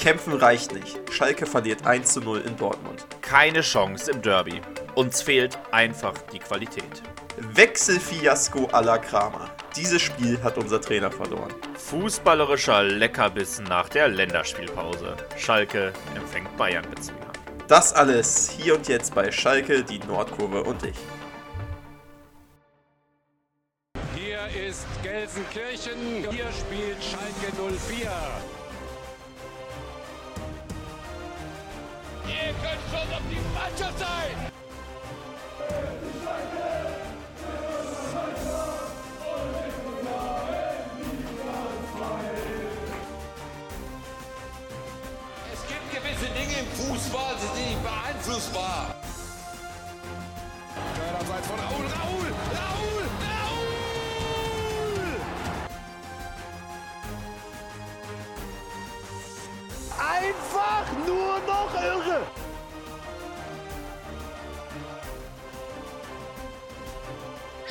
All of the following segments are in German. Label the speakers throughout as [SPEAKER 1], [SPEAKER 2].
[SPEAKER 1] Kämpfen reicht nicht. Schalke verliert 1 zu 0 in Dortmund.
[SPEAKER 2] Keine Chance im Derby. Uns fehlt einfach die Qualität.
[SPEAKER 1] Wechselfiasko à la Kramer. Dieses Spiel hat unser Trainer verloren.
[SPEAKER 2] Fußballerischer Leckerbissen nach der Länderspielpause. Schalke empfängt Bayern mit Zwinger.
[SPEAKER 1] Das alles hier und jetzt bei Schalke, die Nordkurve und ich.
[SPEAKER 3] Hier ist Gelsenkirchen. Hier spielt Schalke 04.
[SPEAKER 4] Manchester!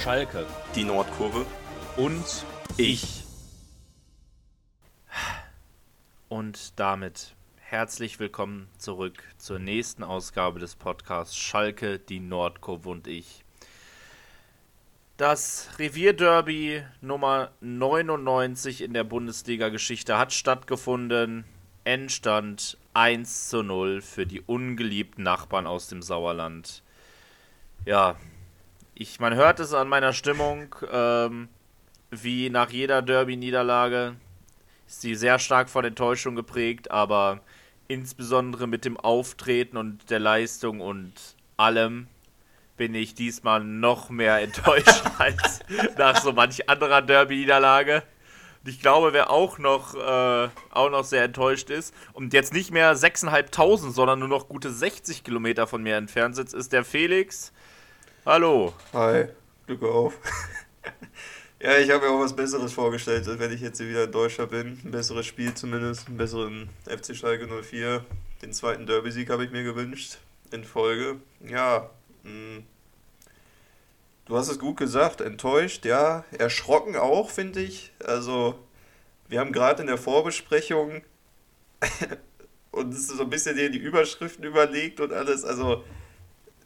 [SPEAKER 2] Schalke
[SPEAKER 1] Die Nordkurve.
[SPEAKER 2] und ich. Und damit herzlich willkommen zurück zur nächsten Ausgabe des Podcasts Schalke, die Nordkurve und ich. Das Revierderby Nummer 99 in der Bundesliga-Geschichte hat stattgefunden. Endstand 1 zu 0 für die ungeliebten Nachbarn aus dem Sauerland. Ja, ich, man hört es an meiner Stimmung, ähm, wie nach jeder Derby-Niederlage ist sie sehr stark von Enttäuschung geprägt, aber insbesondere mit dem Auftreten und der Leistung und allem bin ich diesmal noch mehr enttäuscht als nach so manch anderer Derby-Niederlage. Ich glaube, wer auch noch, äh, auch noch sehr enttäuscht ist und jetzt nicht mehr 6.500, sondern nur noch gute 60 Kilometer von mir entfernt sitzt, ist der Felix. Hallo.
[SPEAKER 1] Hi, Glück auf. ja, ich habe mir auch was Besseres vorgestellt, wenn ich jetzt wieder in Deutschland bin. Ein besseres Spiel zumindest, einen besseren FC Schalke 04. Den zweiten Derby-Sieg habe ich mir gewünscht in Folge. Ja, mh. du hast es gut gesagt, enttäuscht, ja. Erschrocken auch, finde ich. Also, wir haben gerade in der Vorbesprechung uns so ein bisschen hier die Überschriften überlegt und alles. Also,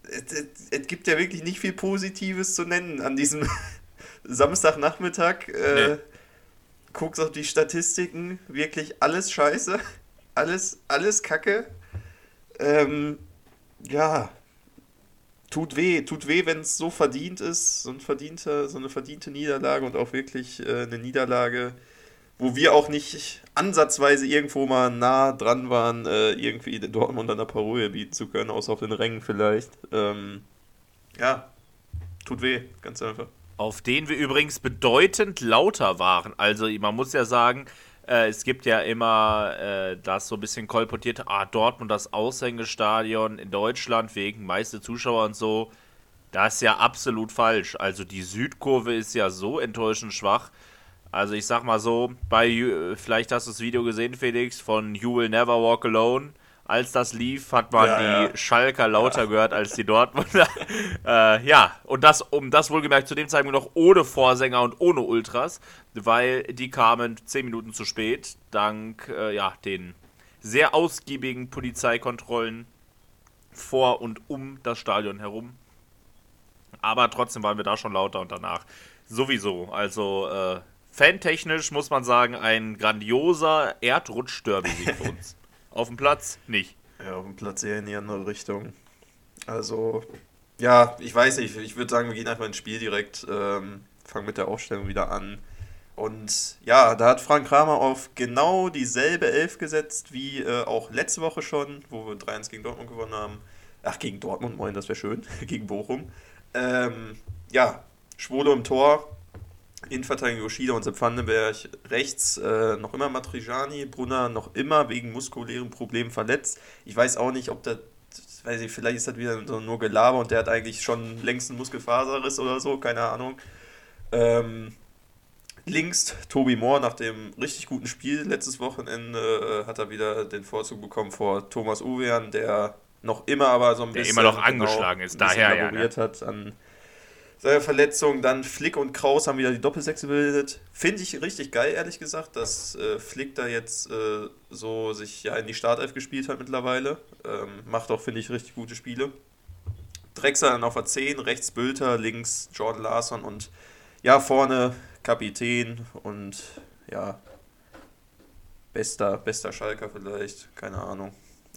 [SPEAKER 1] es, gibt ja wirklich nicht viel Positives zu nennen an diesem Samstagnachmittag. Äh,
[SPEAKER 2] Nee.
[SPEAKER 1] Guckst auf die Statistiken, wirklich alles scheiße. Alles, alles Kacke. Ähm, ja, tut weh, tut weh, wenn es so verdient ist, so, ein verdienter, so eine verdiente Niederlage und auch wirklich äh, eine Niederlage, wo wir auch nicht ansatzweise irgendwo mal nah dran waren, äh, irgendwie Dortmund an der Parole bieten zu können, außer auf den Rängen vielleicht. Ähm, ja, tut weh, ganz einfach.
[SPEAKER 2] Auf den wir übrigens bedeutend lauter waren. Also man muss ja sagen, äh, es gibt ja immer äh, das so ein bisschen kolportiert, ah, Dortmund das Aushängestadion in Deutschland wegen meiste Zuschauer und so. Das ist ja absolut falsch. Also die Südkurve ist ja so enttäuschend schwach. Also ich sag mal so, bei You- vielleicht hast du das Video gesehen, Felix, von You Will Never Walk Alone. Als das lief, hat man
[SPEAKER 1] Ja,
[SPEAKER 2] die
[SPEAKER 1] ja.
[SPEAKER 2] Schalker lauter gehört als die Dortmunder. äh, ja, und das, um das wohlgemerkt zu dem Zeitpunkt noch ohne Vorsänger und ohne Ultras, weil die kamen zehn Minuten zu spät, dank äh, ja, den sehr ausgiebigen Polizeikontrollen vor und um das Stadion herum. Aber trotzdem waren wir da schon lauter und danach sowieso. Also äh, fantechnisch muss man sagen, ein grandioser Erdrutsch-Derby-Sieg für uns. Auf dem Platz nicht.
[SPEAKER 1] Ja, auf dem Platz eher in die andere Richtung. Also, ja, ich weiß nicht, ich würde sagen, wir gehen einfach ins Spiel direkt, ähm, fangen mit der Aufstellung wieder an. Und ja, da hat Frank Kramer auf genau dieselbe Elf gesetzt wie äh, auch letzte Woche schon, wo wir 3-1 gegen Dortmund gewonnen haben. Ach, gegen Dortmund, moin, das wäre schön. gegen Bochum. Ähm, ja, Schwolo im Tor, Innenverteidigung Yoshida und Sepp Vandenberg. Rechts äh, noch immer Matrijani, Brunner noch immer wegen muskulären Problemen verletzt. Ich weiß auch nicht, ob das, weiß ich, vielleicht ist das wieder so nur Gelaber und der hat eigentlich schon längst einen Muskelfaserriss oder so, keine Ahnung. Ähm, links Tobi Moore nach dem richtig guten Spiel letztes Wochenende äh, hat er wieder den Vorzug bekommen vor Thomas Uwean, der noch immer aber so ein
[SPEAKER 2] Der
[SPEAKER 1] bisschen genau,
[SPEAKER 2] immer noch angeschlagen ist,
[SPEAKER 1] ein bisschen
[SPEAKER 2] daher ja, ne?
[SPEAKER 1] hat an Verletzung. Dann Flick und Kraus haben wieder die Doppelsechs gebildet. Finde ich richtig geil, ehrlich gesagt, dass äh, Flick da jetzt äh, so sich ja in die Startelf gespielt hat mittlerweile. Ähm, macht auch, finde ich, richtig gute Spiele. Drexler dann auf der 10, rechts Bülter, links Jordan Larson und ja, vorne Kapitän und ja, bester, bester Schalker vielleicht, keine Ahnung.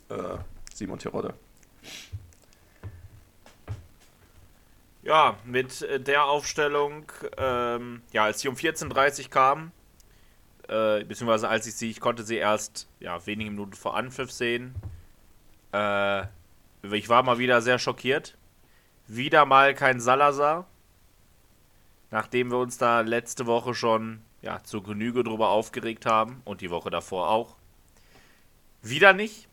[SPEAKER 1] Äh, Simon Tirode.
[SPEAKER 2] Ja, mit äh, der Aufstellung, ähm, ja, als sie um 14.30 Uhr kam, äh, beziehungsweise als ich sie, ich konnte sie erst ja, wenige Minuten vor Anpfiff sehen. Äh, ich war mal wieder sehr schockiert. Wieder mal kein Salazar. Nachdem wir uns da letzte Woche schon ja, zur Genüge drüber aufgeregt haben und die Woche davor auch. Wieder nicht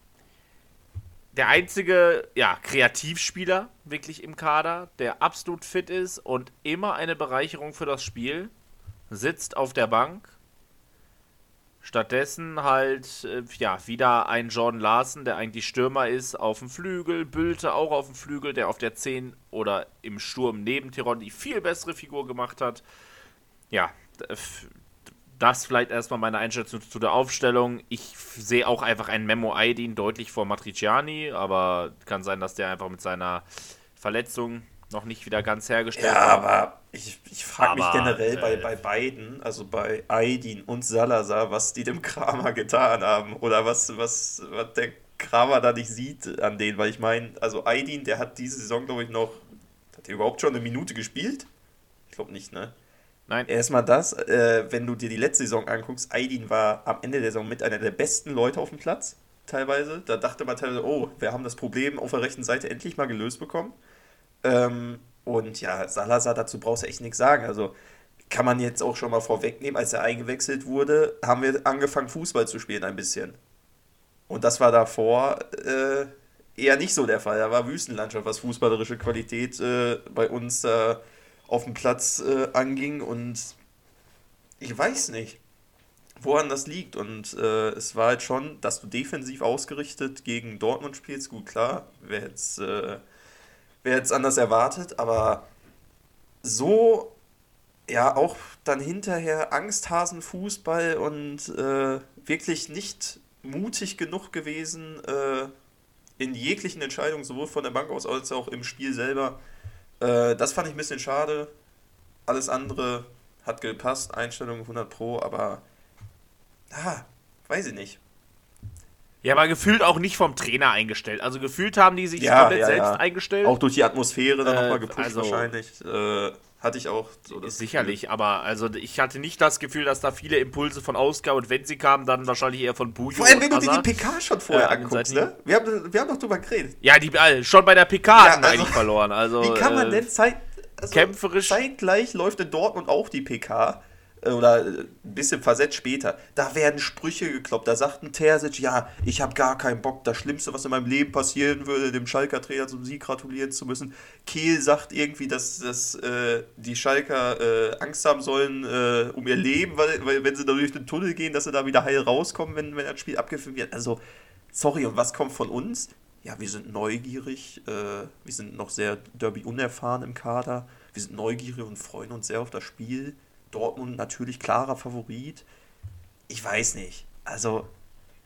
[SPEAKER 2] der einzige ja, Kreativspieler wirklich im Kader, der absolut fit ist und immer eine Bereicherung für das Spiel, sitzt auf der Bank. Stattdessen halt, äh, ja, wieder ein John Larsen, der eigentlich Stürmer ist, auf dem Flügel, Bülte auch auf dem Flügel, der auf der 10 oder im Sturm neben Tiron die viel bessere Figur gemacht hat. Ja, das vielleicht erstmal meine Einschätzung zu der Aufstellung. Ich sehe auch einfach einen Memo Aydin deutlich vor Matriciani, aber kann sein, dass der einfach mit seiner Verletzung noch nicht wieder ganz hergestellt
[SPEAKER 1] ja, war. Aber ich, ich frage mich generell äh, bei, bei beiden, also bei Aydin und Salazar, was die dem Kramer getan haben oder was, was, was der Kramer da nicht sieht an denen, weil ich meine, also Aydin, der hat diese Saison, glaube ich, noch, hat er überhaupt schon eine Minute gespielt? Ich glaube nicht, ne? Nein. Erstmal das, äh, wenn du dir die letzte Saison anguckst, Aydin war am Ende der Saison mit einer der besten Leute auf dem Platz, teilweise. Da dachte man teilweise, oh, wir haben das Problem auf der rechten Seite endlich mal gelöst bekommen. Ähm, und ja, Salazar, dazu brauchst du echt nichts sagen. Also kann man jetzt auch schon mal vorwegnehmen, als er eingewechselt wurde, haben wir angefangen, Fußball zu spielen ein bisschen. Und das war davor äh, eher nicht so der Fall. Da war Wüstenlandschaft, was fußballerische Qualität äh, bei uns äh, auf dem Platz äh, anging und ich weiß nicht, woran das liegt. Und äh, es war halt schon, dass du defensiv ausgerichtet gegen Dortmund spielst. Gut, klar, wer jetzt, äh, wer jetzt anders erwartet, aber so, ja, auch dann hinterher Angsthasenfußball und äh, wirklich nicht mutig genug gewesen äh, in jeglichen Entscheidungen, sowohl von der Bank aus als auch im Spiel selber äh, das fand ich ein bisschen schade. Alles andere hat gepasst, Einstellung 100 Pro, aber ah, weiß ich nicht.
[SPEAKER 2] Ja, aber gefühlt auch nicht vom Trainer eingestellt. Also gefühlt haben die sich ja, komplett ja, selbst ja. eingestellt.
[SPEAKER 1] Auch durch die Atmosphäre dann äh, nochmal gepusht also, wahrscheinlich. Äh, hatte ich auch
[SPEAKER 2] so das Sicherlich, Gefühl. aber also ich hatte nicht das Gefühl, dass da viele Impulse von Ausgabe und wenn sie kamen, dann wahrscheinlich eher von Bujo.
[SPEAKER 1] Vor allem, wenn du dir die PK schon vorher äh, anguckst, ne? Wir haben, wir haben doch drüber geredet.
[SPEAKER 2] Ja, die, äh, schon bei der PK ja, hatten also, eigentlich verloren. Also,
[SPEAKER 1] wie kann man äh, denn Zeit, also kämpferisch. Zeitgleich läuft in Dortmund auch die PK äh, oder ein bisschen versetzt später, da werden Sprüche gekloppt. Da sagt ein Terzic, ja, ich habe gar keinen Bock, das Schlimmste, was in meinem Leben passieren würde, dem Schalker Trainer zum Sieg gratulieren zu müssen. Kehl sagt irgendwie, dass, dass äh, die Schalker äh, Angst haben sollen äh, um ihr Leben, weil, weil wenn sie da durch den Tunnel gehen, dass sie da wieder heil rauskommen, wenn, wenn das Spiel abgefilmt wird. Also, sorry, und was kommt von uns? Ja, wir sind neugierig, äh, wir sind noch sehr Derby unerfahren im Kader, wir sind neugierig und freuen uns sehr auf das Spiel Dortmund natürlich klarer Favorit. Ich weiß nicht. Also.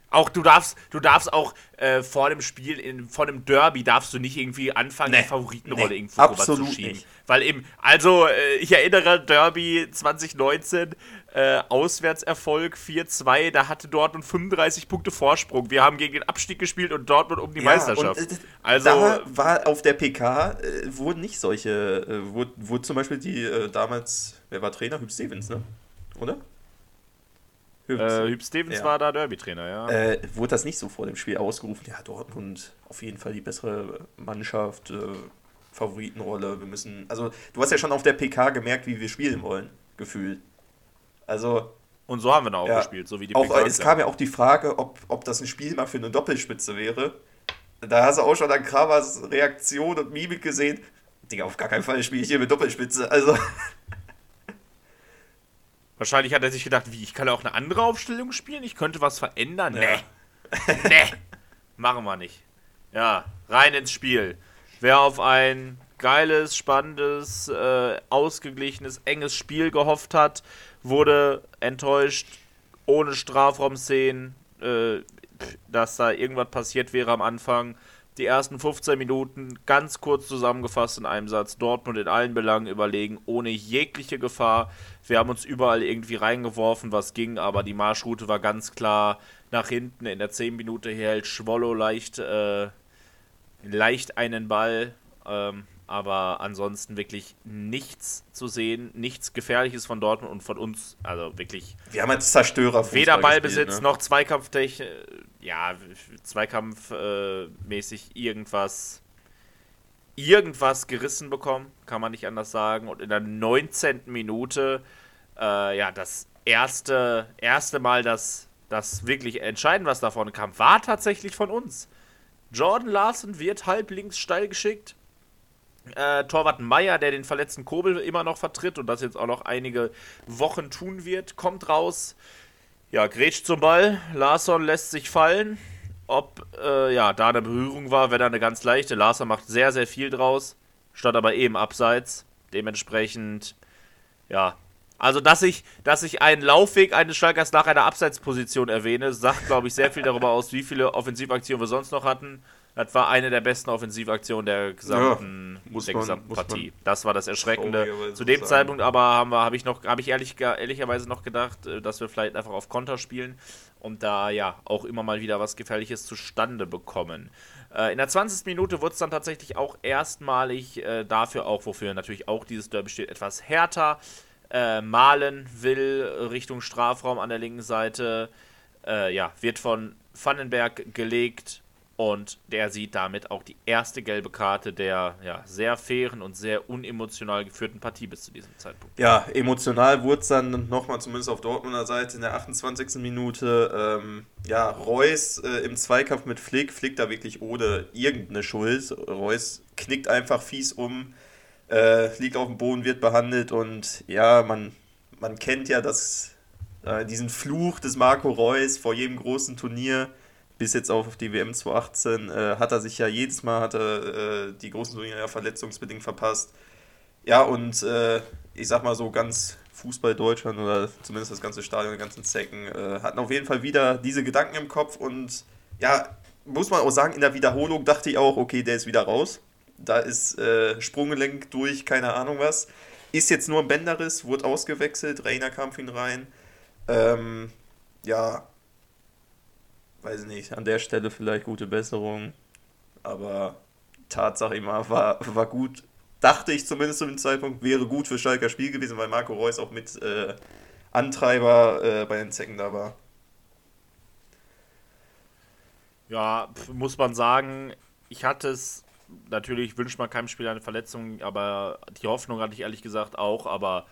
[SPEAKER 2] Auch du darfst, du darfst auch äh, vor dem Spiel, in, vor dem Derby, darfst du nicht irgendwie anfangen, nee, die Favoritenrolle nee, irgendwo
[SPEAKER 1] absolut zu Nicht.
[SPEAKER 2] Weil eben, also äh, ich erinnere Derby 2019, äh, Auswärtserfolg 4-2, da hatte Dortmund 35 Punkte Vorsprung. Wir haben gegen den Abstieg gespielt und Dortmund um die ja, Meisterschaft. Und, äh,
[SPEAKER 1] also da war auf der PK äh, wurden nicht solche, äh, wurde, wurde zum Beispiel die äh, damals, wer war Trainer? Hüb Stevens, ne? Oder?
[SPEAKER 2] Hüb, äh, Hüb Stevens ja. war da Derby-Trainer, ja.
[SPEAKER 1] Äh, wurde das nicht so vor dem Spiel ausgerufen? Ja, Dortmund auf jeden Fall die bessere Mannschaft, äh, Favoritenrolle. Wir müssen. Also, du hast ja schon auf der PK gemerkt, wie wir spielen wollen, gefühlt. Also.
[SPEAKER 2] Und so haben wir dann auch ja, gespielt, so wie die
[SPEAKER 1] auch, PK. Es kam ja auch die Frage, ob, ob das ein Spiel mal für eine Doppelspitze wäre. Da hast du auch schon an Kramers Reaktion und Mimik gesehen. Digga, auf gar keinen Fall spiele ich hier mit Doppelspitze. Also.
[SPEAKER 2] Wahrscheinlich hat er sich gedacht, wie, ich kann auch eine andere Aufstellung spielen? Ich könnte was verändern? Ja. Nee. nee. Machen wir nicht. Ja, rein ins Spiel. Wer auf ein geiles, spannendes, äh, ausgeglichenes, enges Spiel gehofft hat, wurde enttäuscht, ohne Strafraumszenen, äh, dass da irgendwas passiert wäre am Anfang. Die ersten 15 Minuten ganz kurz zusammengefasst in einem Satz. Dortmund in allen Belangen überlegen, ohne jegliche Gefahr. Wir haben uns überall irgendwie reingeworfen, was ging, aber die Marschroute war ganz klar nach hinten. In der 10 Minute hält Schwollo leicht, äh, leicht einen Ball. Ähm, aber ansonsten wirklich nichts zu sehen, nichts Gefährliches von Dortmund und von uns. Also wirklich.
[SPEAKER 1] Wir haben jetzt Zerstörer.
[SPEAKER 2] Weder Ballbesitz ne? noch Zweikampftechnik, ja, Zweikampfmäßig äh, irgendwas, irgendwas gerissen bekommen, kann man nicht anders sagen. Und in der 19. Minute, äh, ja, das erste, erste Mal, dass das wirklich entscheidend was davon kam, war tatsächlich von uns. Jordan Larson wird halb links steil geschickt äh, Torwart Meier, der den verletzten Kobel immer noch vertritt und das jetzt auch noch einige Wochen tun wird, kommt raus. Ja, grätscht zum Ball. Larsson lässt sich fallen. Ob äh, ja, da eine Berührung war, wäre da eine ganz leichte. Larsson macht sehr, sehr viel draus. Statt aber eben abseits. Dementsprechend, ja. Also, dass ich, dass ich einen Laufweg eines Schalkers nach einer Abseitsposition erwähne, sagt, glaube ich, sehr viel darüber aus, wie viele Offensivaktionen wir sonst noch hatten. Das war eine der besten Offensivaktionen der gesamten, ja, der man, gesamten Partie. Das war das Erschreckende. Zu dem sagen. Zeitpunkt aber habe ich noch, habe ich ehrlich, ehrlicherweise noch gedacht, äh, dass wir vielleicht einfach auf Konter spielen und da ja auch immer mal wieder was Gefährliches zustande bekommen. Äh, in der 20. Minute wurde es dann tatsächlich auch erstmalig äh, dafür auch, wofür natürlich auch dieses Derby steht, etwas härter. Äh, Malen will Richtung Strafraum an der linken Seite. Äh, ja, wird von Vandenberg gelegt und der sieht damit auch die erste gelbe Karte der ja, sehr fairen und sehr unemotional geführten Partie bis zu diesem Zeitpunkt.
[SPEAKER 1] Ja, emotional wurde es dann nochmal, zumindest auf Dortmunder Seite, in der 28. Minute. Ähm, ja, Reus äh, im Zweikampf mit Flick, Flick da wirklich ohne irgendeine Schuld. Reus knickt einfach fies um, äh, liegt auf dem Boden, wird behandelt und ja, man, man kennt ja das, äh, diesen Fluch des Marco Reus vor jedem großen Turnier bis jetzt auf die WM 2018 äh, hat er sich ja jedes Mal hat er, äh, die großen Turniere ja verletzungsbedingt verpasst. Ja, und äh, ich sag mal so ganz Fußball Deutschland oder zumindest das ganze Stadion, die ganzen Zecken, äh, hatten auf jeden Fall wieder diese Gedanken im Kopf und ja, muss man auch sagen, in der Wiederholung dachte ich auch, okay, der ist wieder raus. Da ist äh, Sprunggelenk durch, keine Ahnung was. Ist jetzt nur ein Bänderriss, wurde ausgewechselt, Rainer kam für ihn rein. Ähm, ja, weiß nicht, an der Stelle vielleicht gute Besserung. Aber Tatsache immer war, war gut. Dachte ich zumindest zu dem Zeitpunkt, wäre gut für Schalker Spiel gewesen, weil Marco Reus auch mit äh, Antreiber äh, bei den Zecken da war.
[SPEAKER 2] Ja, muss man sagen, ich hatte es, natürlich wünscht man keinem Spieler eine Verletzung, aber die Hoffnung hatte ich ehrlich gesagt auch, aber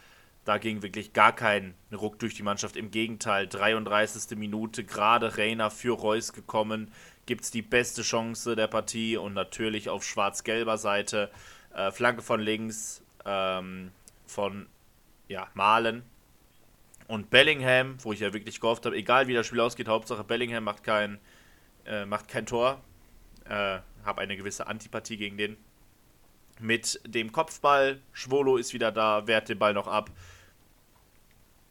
[SPEAKER 2] da ging wirklich gar kein Ruck durch die Mannschaft. Im Gegenteil, 33. Minute, gerade Reiner für Reus gekommen, gibt es die beste Chance der Partie und natürlich auf schwarz-gelber Seite. Äh, Flanke von links ähm, von ja, Malen. Und Bellingham, wo ich ja wirklich gehofft habe, egal wie das Spiel ausgeht, Hauptsache Bellingham macht kein, äh, macht kein Tor. Äh, habe eine gewisse Antipathie gegen den. Mit dem Kopfball, Schwolo ist wieder da, wehrt den Ball noch ab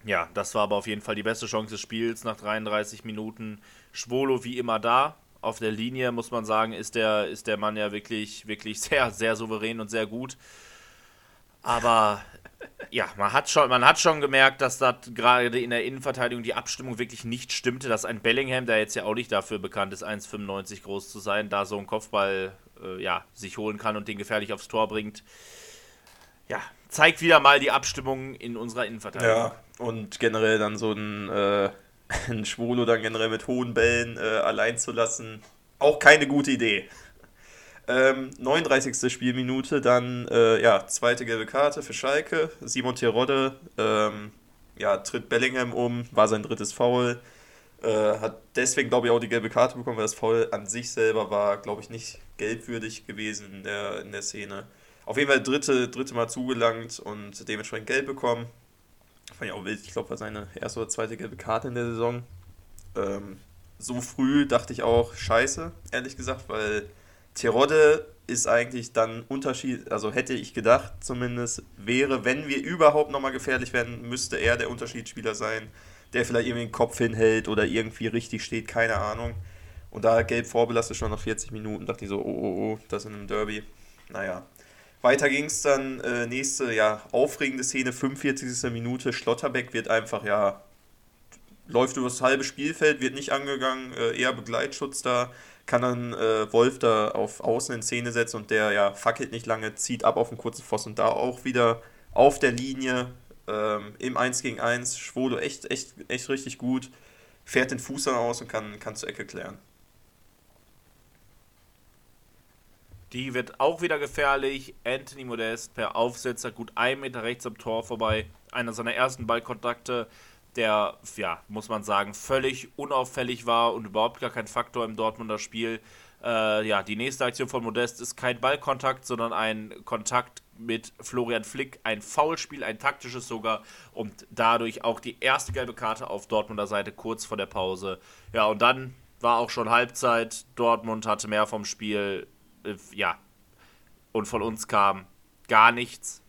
[SPEAKER 2] ja, das war aber auf jeden Fall die beste Chance des Spiels nach 33 Minuten. Schwolo wie immer da. Auf der Linie muss man sagen, ist der, ist der Mann ja wirklich, wirklich sehr, sehr souverän und sehr gut. Aber ja, man hat schon, man hat schon gemerkt, dass da gerade in der Innenverteidigung die Abstimmung wirklich nicht stimmte, dass ein Bellingham, der jetzt ja auch nicht dafür bekannt ist, 1,95 groß zu sein, da so einen Kopfball äh, ja, sich holen kann und den gefährlich aufs Tor bringt. Ja, zeigt wieder mal die Abstimmung in unserer Innenverteidigung.
[SPEAKER 1] Ja, und generell dann so ein, äh, ein Schwulo dann generell mit hohen Bällen äh, allein zu lassen, auch keine gute Idee. Ähm, 39. Spielminute, dann äh, ja, zweite gelbe Karte für Schalke. Simon Terodde ähm, ja, tritt Bellingham um, war sein drittes Foul. Äh, hat deswegen, glaube ich, auch die gelbe Karte bekommen, weil das Foul an sich selber war, glaube ich, nicht gelbwürdig gewesen in der, in der Szene. Auf jeden Fall dritte, dritte Mal zugelangt und dementsprechend gelb bekommen. Fand ich auch wild. Ich glaube, war seine erste oder zweite gelbe Karte in der Saison. Ähm, so früh dachte ich auch, scheiße, ehrlich gesagt, weil Terodde ist eigentlich dann Unterschied, also hätte ich gedacht zumindest, wäre, wenn wir überhaupt nochmal gefährlich werden, müsste er der Unterschiedsspieler sein, der vielleicht irgendwie den Kopf hinhält oder irgendwie richtig steht, keine Ahnung. Und da gelb vorbelastet schon nach 40 Minuten, dachte ich so, oh, oh, oh, das in einem Derby. Naja. Weiter ging es dann, äh, nächste, ja, aufregende Szene, 45. Minute, Schlotterbeck wird einfach, ja, läuft über das halbe Spielfeld, wird nicht angegangen, äh, eher Begleitschutz da, kann dann äh, Wolf da auf Außen in Szene setzen und der ja fackelt nicht lange, zieht ab auf den kurzen Pfosten und da auch wieder auf der Linie ähm, im 1 gegen 1. Schwolo echt, echt, echt richtig gut, fährt den Fuß dann aus und kann, kann zur Ecke klären.
[SPEAKER 2] Die wird auch wieder gefährlich. Anthony Modest per Aufsetzer gut ein Meter rechts am Tor vorbei. Einer seiner ersten Ballkontakte der, ja, muss man sagen, völlig unauffällig war und überhaupt gar kein Faktor im Dortmunder Spiel. Äh, ja, die nächste Aktion von Modest ist kein Ballkontakt, sondern ein Kontakt mit Florian Flick, ein Foulspiel, ein taktisches sogar und dadurch auch die erste gelbe Karte auf Dortmunder Seite kurz vor der Pause. Ja, und dann war auch schon Halbzeit. Dortmund hatte mehr vom Spiel, äh, ja, und von uns kam gar nichts.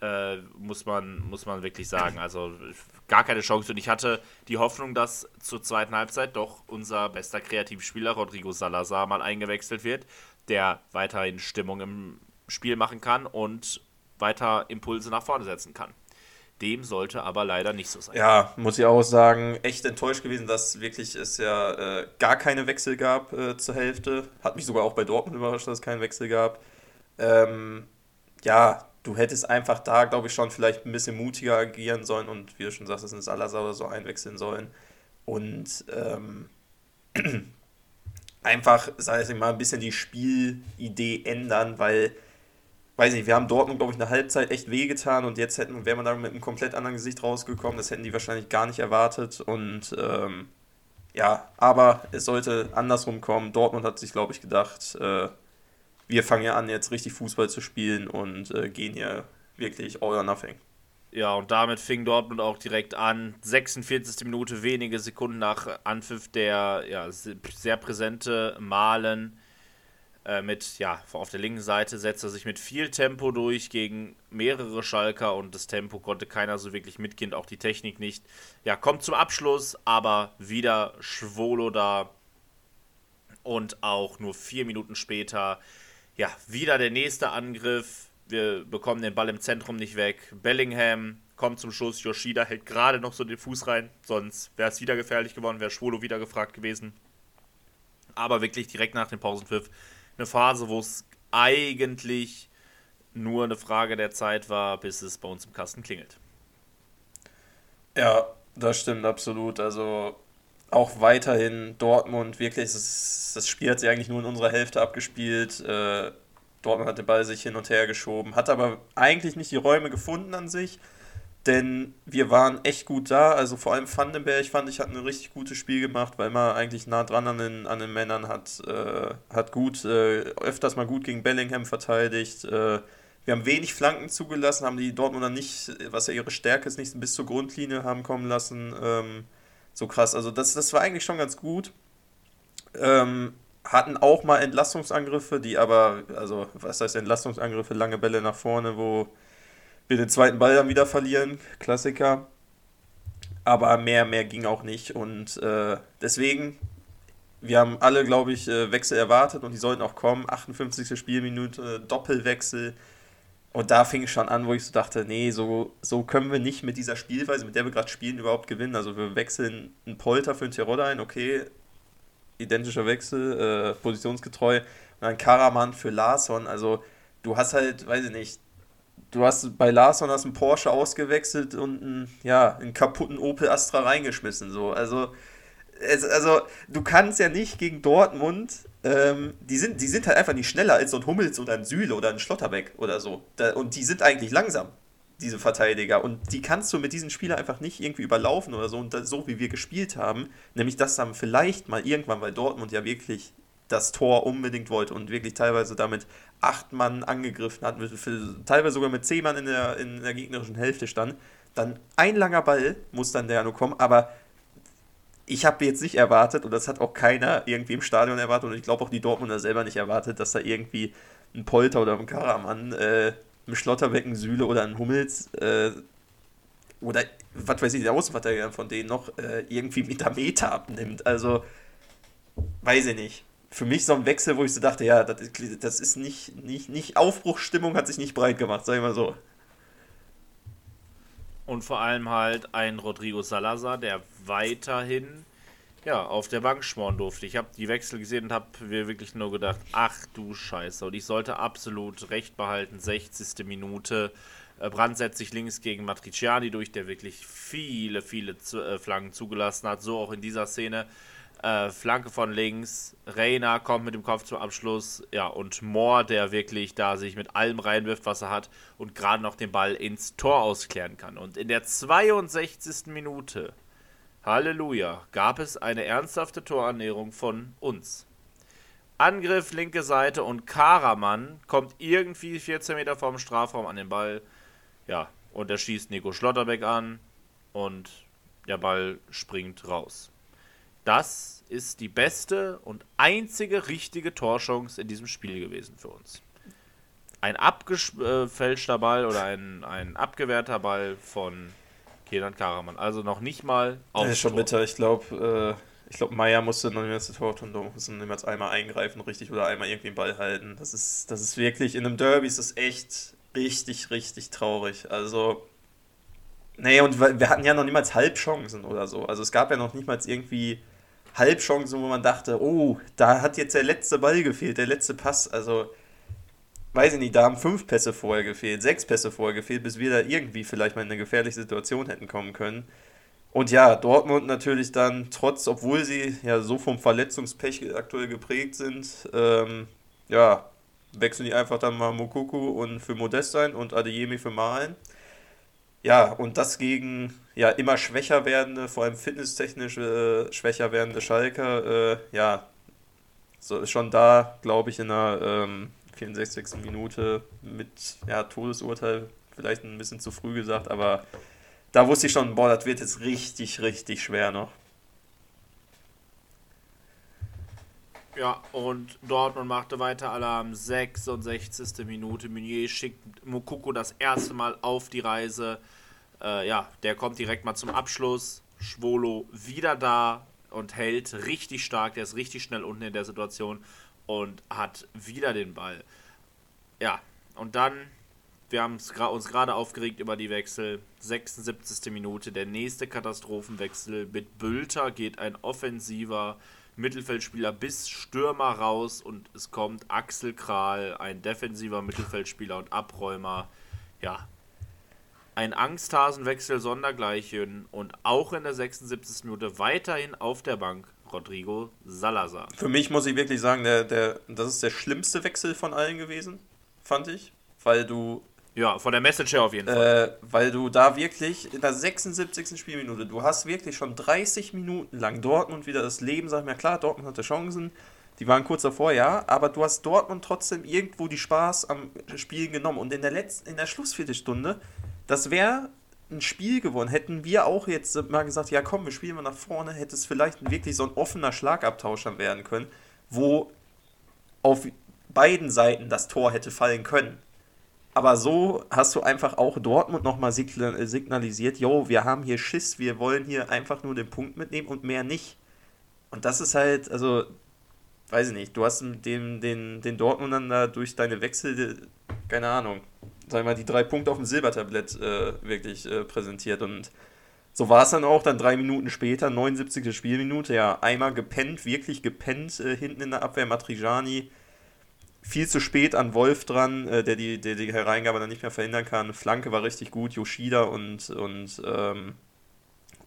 [SPEAKER 2] Äh, muss, man, muss man wirklich sagen. Also gar keine Chance. Und ich hatte die Hoffnung, dass zur zweiten Halbzeit doch unser bester Kreativspieler Rodrigo Salazar mal eingewechselt wird, der weiterhin Stimmung im Spiel machen kann und weiter Impulse nach vorne setzen kann. Dem sollte aber leider nicht so sein.
[SPEAKER 1] Ja, muss ich auch sagen, echt enttäuscht gewesen, dass wirklich es ja äh, gar keine Wechsel gab äh, zur Hälfte. Hat mich sogar auch bei Dortmund überrascht, dass es keinen Wechsel gab. Ähm, ja, du hättest einfach da, glaube ich, schon vielleicht ein bisschen mutiger agieren sollen und wie du schon sagst, es ins Salazar oder so einwechseln sollen. Und ähm, einfach, sag ich mal, ein bisschen die Spielidee ändern, weil, weiß nicht, wir haben Dortmund, glaube ich, eine Halbzeit echt wehgetan und jetzt hätten, wäre man da mit einem komplett anderen Gesicht rausgekommen. Das hätten die wahrscheinlich gar nicht erwartet und ähm, ja, aber es sollte andersrum kommen. Dortmund hat sich, glaube ich, gedacht, äh, wir fangen ja an, jetzt richtig Fußball zu spielen und äh, gehen hier wirklich all or nothing.
[SPEAKER 2] Ja, und damit fing Dortmund auch direkt an. 46. Minute, wenige Sekunden nach Anpfiff der ja, sehr präsente Malen äh, mit, ja, auf der linken Seite setzt er sich mit viel Tempo durch gegen mehrere Schalker und das Tempo konnte keiner so wirklich mitgehen, auch die Technik nicht. Ja, kommt zum Abschluss, aber wieder Schwolo da und auch nur vier Minuten später ja, wieder der nächste Angriff. Wir bekommen den Ball im Zentrum nicht weg. Bellingham kommt zum Schuss. Yoshida hält gerade noch so den Fuß rein. Sonst wäre es wieder gefährlich geworden, wäre Schwolo wieder gefragt gewesen. Aber wirklich direkt nach dem Pausenpfiff eine Phase, wo es eigentlich nur eine Frage der Zeit war, bis es bei uns im Kasten klingelt.
[SPEAKER 1] Ja, das stimmt absolut. Also auch weiterhin Dortmund wirklich, das, das Spiel hat sich eigentlich nur in unserer Hälfte abgespielt. Äh, Dortmund hat den Ball sich hin und her geschoben, hat aber eigentlich nicht die Räume gefunden an sich, denn wir waren echt gut da. Also vor allem Vandenberg fand ich, hat ein richtig gutes Spiel gemacht, weil man eigentlich nah dran an den, an den Männern hat, äh, hat gut, äh, öfters mal gut gegen Bellingham verteidigt. Äh, wir haben wenig Flanken zugelassen, haben die Dortmunder nicht, was ja ihre Stärke ist, nicht bis zur Grundlinie haben kommen lassen. Ähm, so krass. Also das, das war eigentlich schon ganz gut. Ähm, hatten auch mal Entlastungsangriffe, die aber, also was heißt Entlastungsangriffe, lange Bälle nach vorne, wo wir den zweiten Ball dann wieder verlieren, Klassiker. Aber mehr, mehr ging auch nicht und äh, deswegen, wir haben alle, glaube ich, äh, Wechsel erwartet und die sollten auch kommen. 58. Spielminute, Doppelwechsel. Und da fing es schon an, wo ich so dachte, nee, so, so können wir nicht mit dieser Spielweise, mit der wir gerade spielen, überhaupt gewinnen. Also wir wechseln einen Polter für einen Tirol ein, okay, identischer Wechsel, äh, positionsgetreu. Und dann Karaman für Larson. Also du hast halt, weiß ich nicht, du hast bei Larson hast einen Porsche ausgewechselt und einen, ja, einen kaputten Opel Astra reingeschmissen. So. Also, es, also du kannst ja nicht gegen Dortmund ähm, die, sind, die sind halt einfach nicht schneller als so ein Hummels oder ein Süle oder ein Schlotterbeck oder so. Da, und die sind eigentlich langsam, diese Verteidiger. Und die kannst du mit diesen Spielern einfach nicht irgendwie überlaufen oder so. Und das, so wie wir gespielt haben, nämlich das dann vielleicht mal irgendwann, weil Dortmund ja wirklich das Tor unbedingt wollte und wirklich teilweise damit acht Mann angegriffen hat, teilweise sogar mit zehn Mann in der, in der gegnerischen Hälfte stand, dann ein langer Ball muss dann der nur kommen, aber ich habe jetzt nicht erwartet, und das hat auch keiner irgendwie im Stadion erwartet, und ich glaube auch die Dortmunder selber nicht erwartet, dass da irgendwie ein Polter oder ein Karaman, äh, ein Schlotterbeck, ein Süle oder ein Hummels äh, oder was weiß ich, der Außenverteidiger von denen noch äh, irgendwie Meter Meter abnimmt. Also, weiß ich nicht. Für mich so ein Wechsel, wo ich so dachte, ja, das ist, das ist nicht, nicht, nicht Aufbruchsstimmung, hat sich nicht breit gemacht, sag ich mal so.
[SPEAKER 2] Und vor allem halt ein Rodrigo Salazar, der weiterhin ja, auf der Bank schmoren durfte. Ich habe die Wechsel gesehen und habe mir wirklich nur gedacht, ach du Scheiße. Und ich sollte absolut recht behalten, 60. Minute. Äh, Brand setzt sich links gegen Matriciani durch, der wirklich viele, viele äh, Flanken zugelassen hat. So auch in dieser Szene. Äh, Flanke von links. Reina kommt mit dem Kopf zum Abschluss. Ja, und Moore, der wirklich da sich mit allem reinwirft, was er hat und gerade noch den Ball ins Tor ausklären kann. Und in der 62. Minute Halleluja, gab es eine ernsthafte Torannäherung von uns. Angriff linke Seite und Karaman kommt irgendwie 14 Meter vom Strafraum an den Ball. Ja, und er schießt Nico Schlotterbeck an und der Ball springt raus. Das ist die beste und einzige richtige Torchance in diesem Spiel gewesen für uns. Ein abgefälschter Ball oder ein, ein abgewehrter Ball von Kenan Karaman. Also noch nicht mal
[SPEAKER 1] auf. Ja, schon Tor. bitter. Ich glaube, äh, ich glaube, Meier musste noch niemals das Tor tun, musste niemals einmal eingreifen, richtig, oder einmal irgendwie den Ball halten. Das ist, das ist wirklich, in einem Derby ist das echt richtig, richtig traurig. Also, nee, und wir hatten ja noch niemals Halbchancen oder so. Also es gab ja noch niemals irgendwie Halbchancen, wo man dachte, oh, da hat jetzt der letzte Ball gefehlt, der letzte Pass. Also, weiß ich nicht, da haben fünf Pässe vorher gefehlt, sechs Pässe vorher gefehlt, bis wir da irgendwie vielleicht mal in eine gefährliche Situation hätten kommen können. Und ja, Dortmund natürlich dann, trotz, obwohl sie ja so vom Verletzungspech aktuell geprägt sind, ähm, ja, wechseln die einfach dann mal Mokuku und für Modest ein und Adeyemi für Malen. Ja, und das gegen ja immer schwächer werdende, vor allem fitnesstechnisch äh, schwächer werdende Schalker, äh, ja, so schon da, glaube ich, in der ähm, 64. Minute mit ja, Todesurteil vielleicht ein bisschen zu früh gesagt, aber da wusste ich schon, boah, das wird jetzt richtig, richtig schwer noch.
[SPEAKER 2] Ja, und Dortmund machte weiter Alarm. 66. Minute. Meunier schickt Mokoko das erste Mal auf die Reise. Äh, ja, der kommt direkt mal zum Abschluss. Schwolo wieder da und hält richtig stark. Der ist richtig schnell unten in der Situation und hat wieder den Ball. Ja, und dann, wir haben uns gerade aufgeregt über die Wechsel. 76. Minute, der nächste Katastrophenwechsel. Mit Bülter geht ein offensiver Mittelfeldspieler bis Stürmer raus und es kommt Axel Kral, ein defensiver Mittelfeldspieler und Abräumer. Ja, ein Angsthasenwechsel sondergleichen und auch in der 76. Minute weiterhin auf der Bank Rodrigo Salazar.
[SPEAKER 1] Für mich muss ich wirklich sagen, der, der, das ist der schlimmste Wechsel von allen gewesen, fand ich. Weil du.
[SPEAKER 2] Ja, von der Message her auf jeden Fall.
[SPEAKER 1] Äh, weil du da wirklich in der 76. Spielminute, du hast wirklich schon 30 Minuten lang Dortmund wieder das Leben, sag ich mir, klar, Dortmund hatte Chancen, die waren kurz davor, ja, aber du hast Dortmund trotzdem irgendwo die Spaß am Spielen genommen. Und in der letzten, in der Schlussviertelstunde, das wäre ein Spiel gewonnen. Hätten wir auch jetzt mal gesagt, ja komm, wir spielen mal nach vorne, hätte es vielleicht wirklich so ein offener Schlagabtausch dann werden können, wo auf beiden Seiten das Tor hätte fallen können. Aber so hast du einfach auch Dortmund nochmal signalisiert, yo, wir haben hier Schiss, wir wollen hier einfach nur den Punkt mitnehmen und mehr nicht. Und das ist halt, also, weiß ich nicht, du hast den, den, den Dortmundern da durch deine Wechsel, keine Ahnung, sag mal, die drei Punkte auf dem Silbertablett äh, wirklich äh, präsentiert. Und so war es dann auch, dann drei Minuten später, 79. Spielminute, ja, einmal gepennt, wirklich gepennt, äh, hinten in der Abwehr, Matrijani viel zu spät an Wolf dran, äh, der, die, der die Hereingabe dann nicht mehr verhindern kann. Flanke war richtig gut, Yoshida und, und, ähm,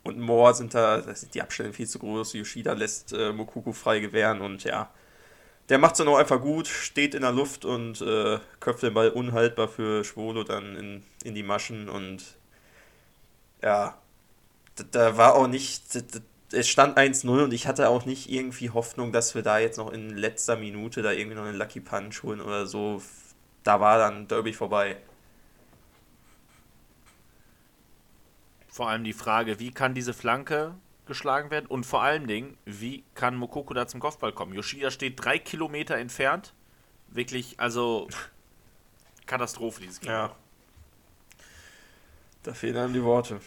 [SPEAKER 1] und Moore sind da, da sind die Abstände viel zu groß. Yoshida lässt äh, Mokuku frei gewähren und ja, der macht es dann auch einfach gut, steht in der Luft und äh, köpft den Ball unhaltbar für Schwolo dann in, in die Maschen und ja, da, da war auch nicht, es stand 1-0 und ich hatte auch nicht irgendwie Hoffnung, dass wir da jetzt noch in letzter Minute da irgendwie noch einen Lucky Punch holen oder so. Da war dann Derby vorbei.
[SPEAKER 2] Vor allem die Frage, wie kann diese Flanke geschlagen werden? Und vor allen Dingen, wie kann Mokoko da zum Kopfball kommen? Yoshida steht drei Kilometer entfernt. Wirklich, also Katastrophe, dieses Game.
[SPEAKER 1] Ja. Da fehlen einem die Worte.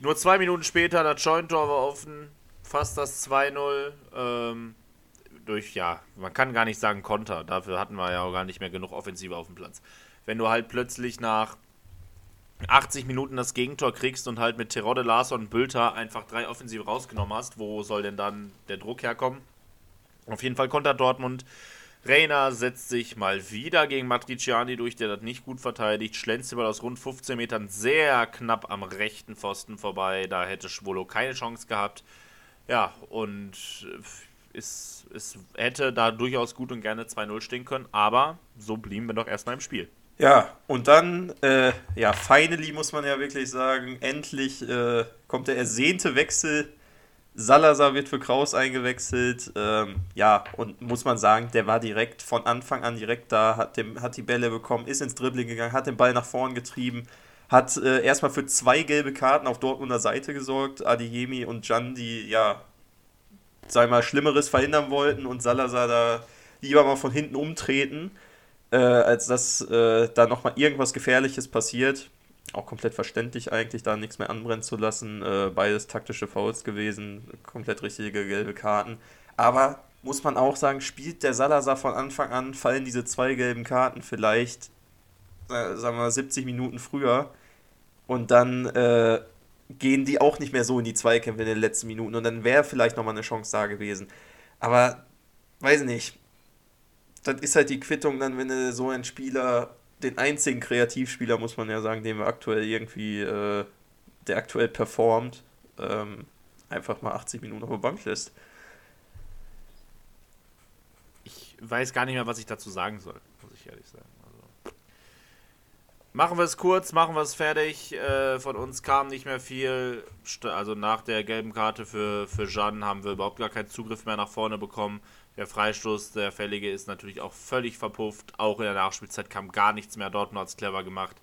[SPEAKER 2] Nur zwei Minuten später, das Scheunentor war offen, fast das 2-0. Ähm, durch, ja, man kann gar nicht sagen Konter. Dafür hatten wir ja auch gar nicht mehr genug Offensive auf dem Platz. Wenn du halt plötzlich nach 80 Minuten das Gegentor kriegst und halt mit Terodde, Larsson und Bülter einfach drei Offensive rausgenommen hast, wo soll denn dann der Druck herkommen? Auf jeden Fall kontert Dortmund. Reina setzt sich mal wieder gegen Matriciani durch, der das nicht gut verteidigt. Schlänzt über aus rund 15 Metern sehr knapp am rechten Pfosten vorbei. Da hätte Schwolo keine Chance gehabt. Ja, und es, es hätte da durchaus gut und gerne 2-0 stehen können, aber so blieben wir doch erstmal im Spiel.
[SPEAKER 1] Ja, und dann, äh, ja, finally muss man ja wirklich sagen, endlich äh, kommt der ersehnte Wechsel. Salazar wird für Kraus eingewechselt. Ähm, ja, und muss man sagen, der war direkt von Anfang an direkt da, hat, dem, hat die Bälle bekommen, ist ins Dribbling gegangen, hat den Ball nach vorn getrieben, hat äh, erstmal für zwei gelbe Karten auf Dortmunder Seite gesorgt. Adeyemi und Jan, die ja, sag mal, Schlimmeres verhindern wollten und Salazar da lieber mal von hinten umtreten äh, als dass äh, da nochmal irgendwas Gefährliches passiert. Auch komplett verständlich eigentlich, da nichts mehr anbrennen zu lassen. Äh, beides taktische Fouls gewesen, komplett richtige gelbe Karten. Aber muss man auch sagen, spielt der Salazar von Anfang an, fallen diese zwei gelben Karten vielleicht, äh, sagen wir mal, 70 Minuten früher. Und dann äh, gehen die auch nicht mehr so in die Zweikämpfe in den letzten Minuten. Und dann wäre vielleicht nochmal eine Chance da gewesen. Aber, weiß nicht, das ist halt die Quittung dann, wenn du so einen Spieler, den einzigen Kreativspieler, muss man ja sagen, den wir aktuell irgendwie, äh, der aktuell performt, ähm, einfach mal 80 Minuten auf der Bank lässt.
[SPEAKER 2] Ich weiß gar nicht mehr, was ich dazu sagen soll, muss ich ehrlich sagen. Also machen wir es kurz, machen wir es fertig. Äh, von uns kam nicht mehr viel. Also nach der gelben Karte für, für Jeanne haben wir überhaupt gar keinen Zugriff mehr nach vorne bekommen. Der Freistoß, der fällige, ist natürlich auch völlig verpufft. Auch in der Nachspielzeit kam gar nichts mehr. Dortmund hat es clever gemacht.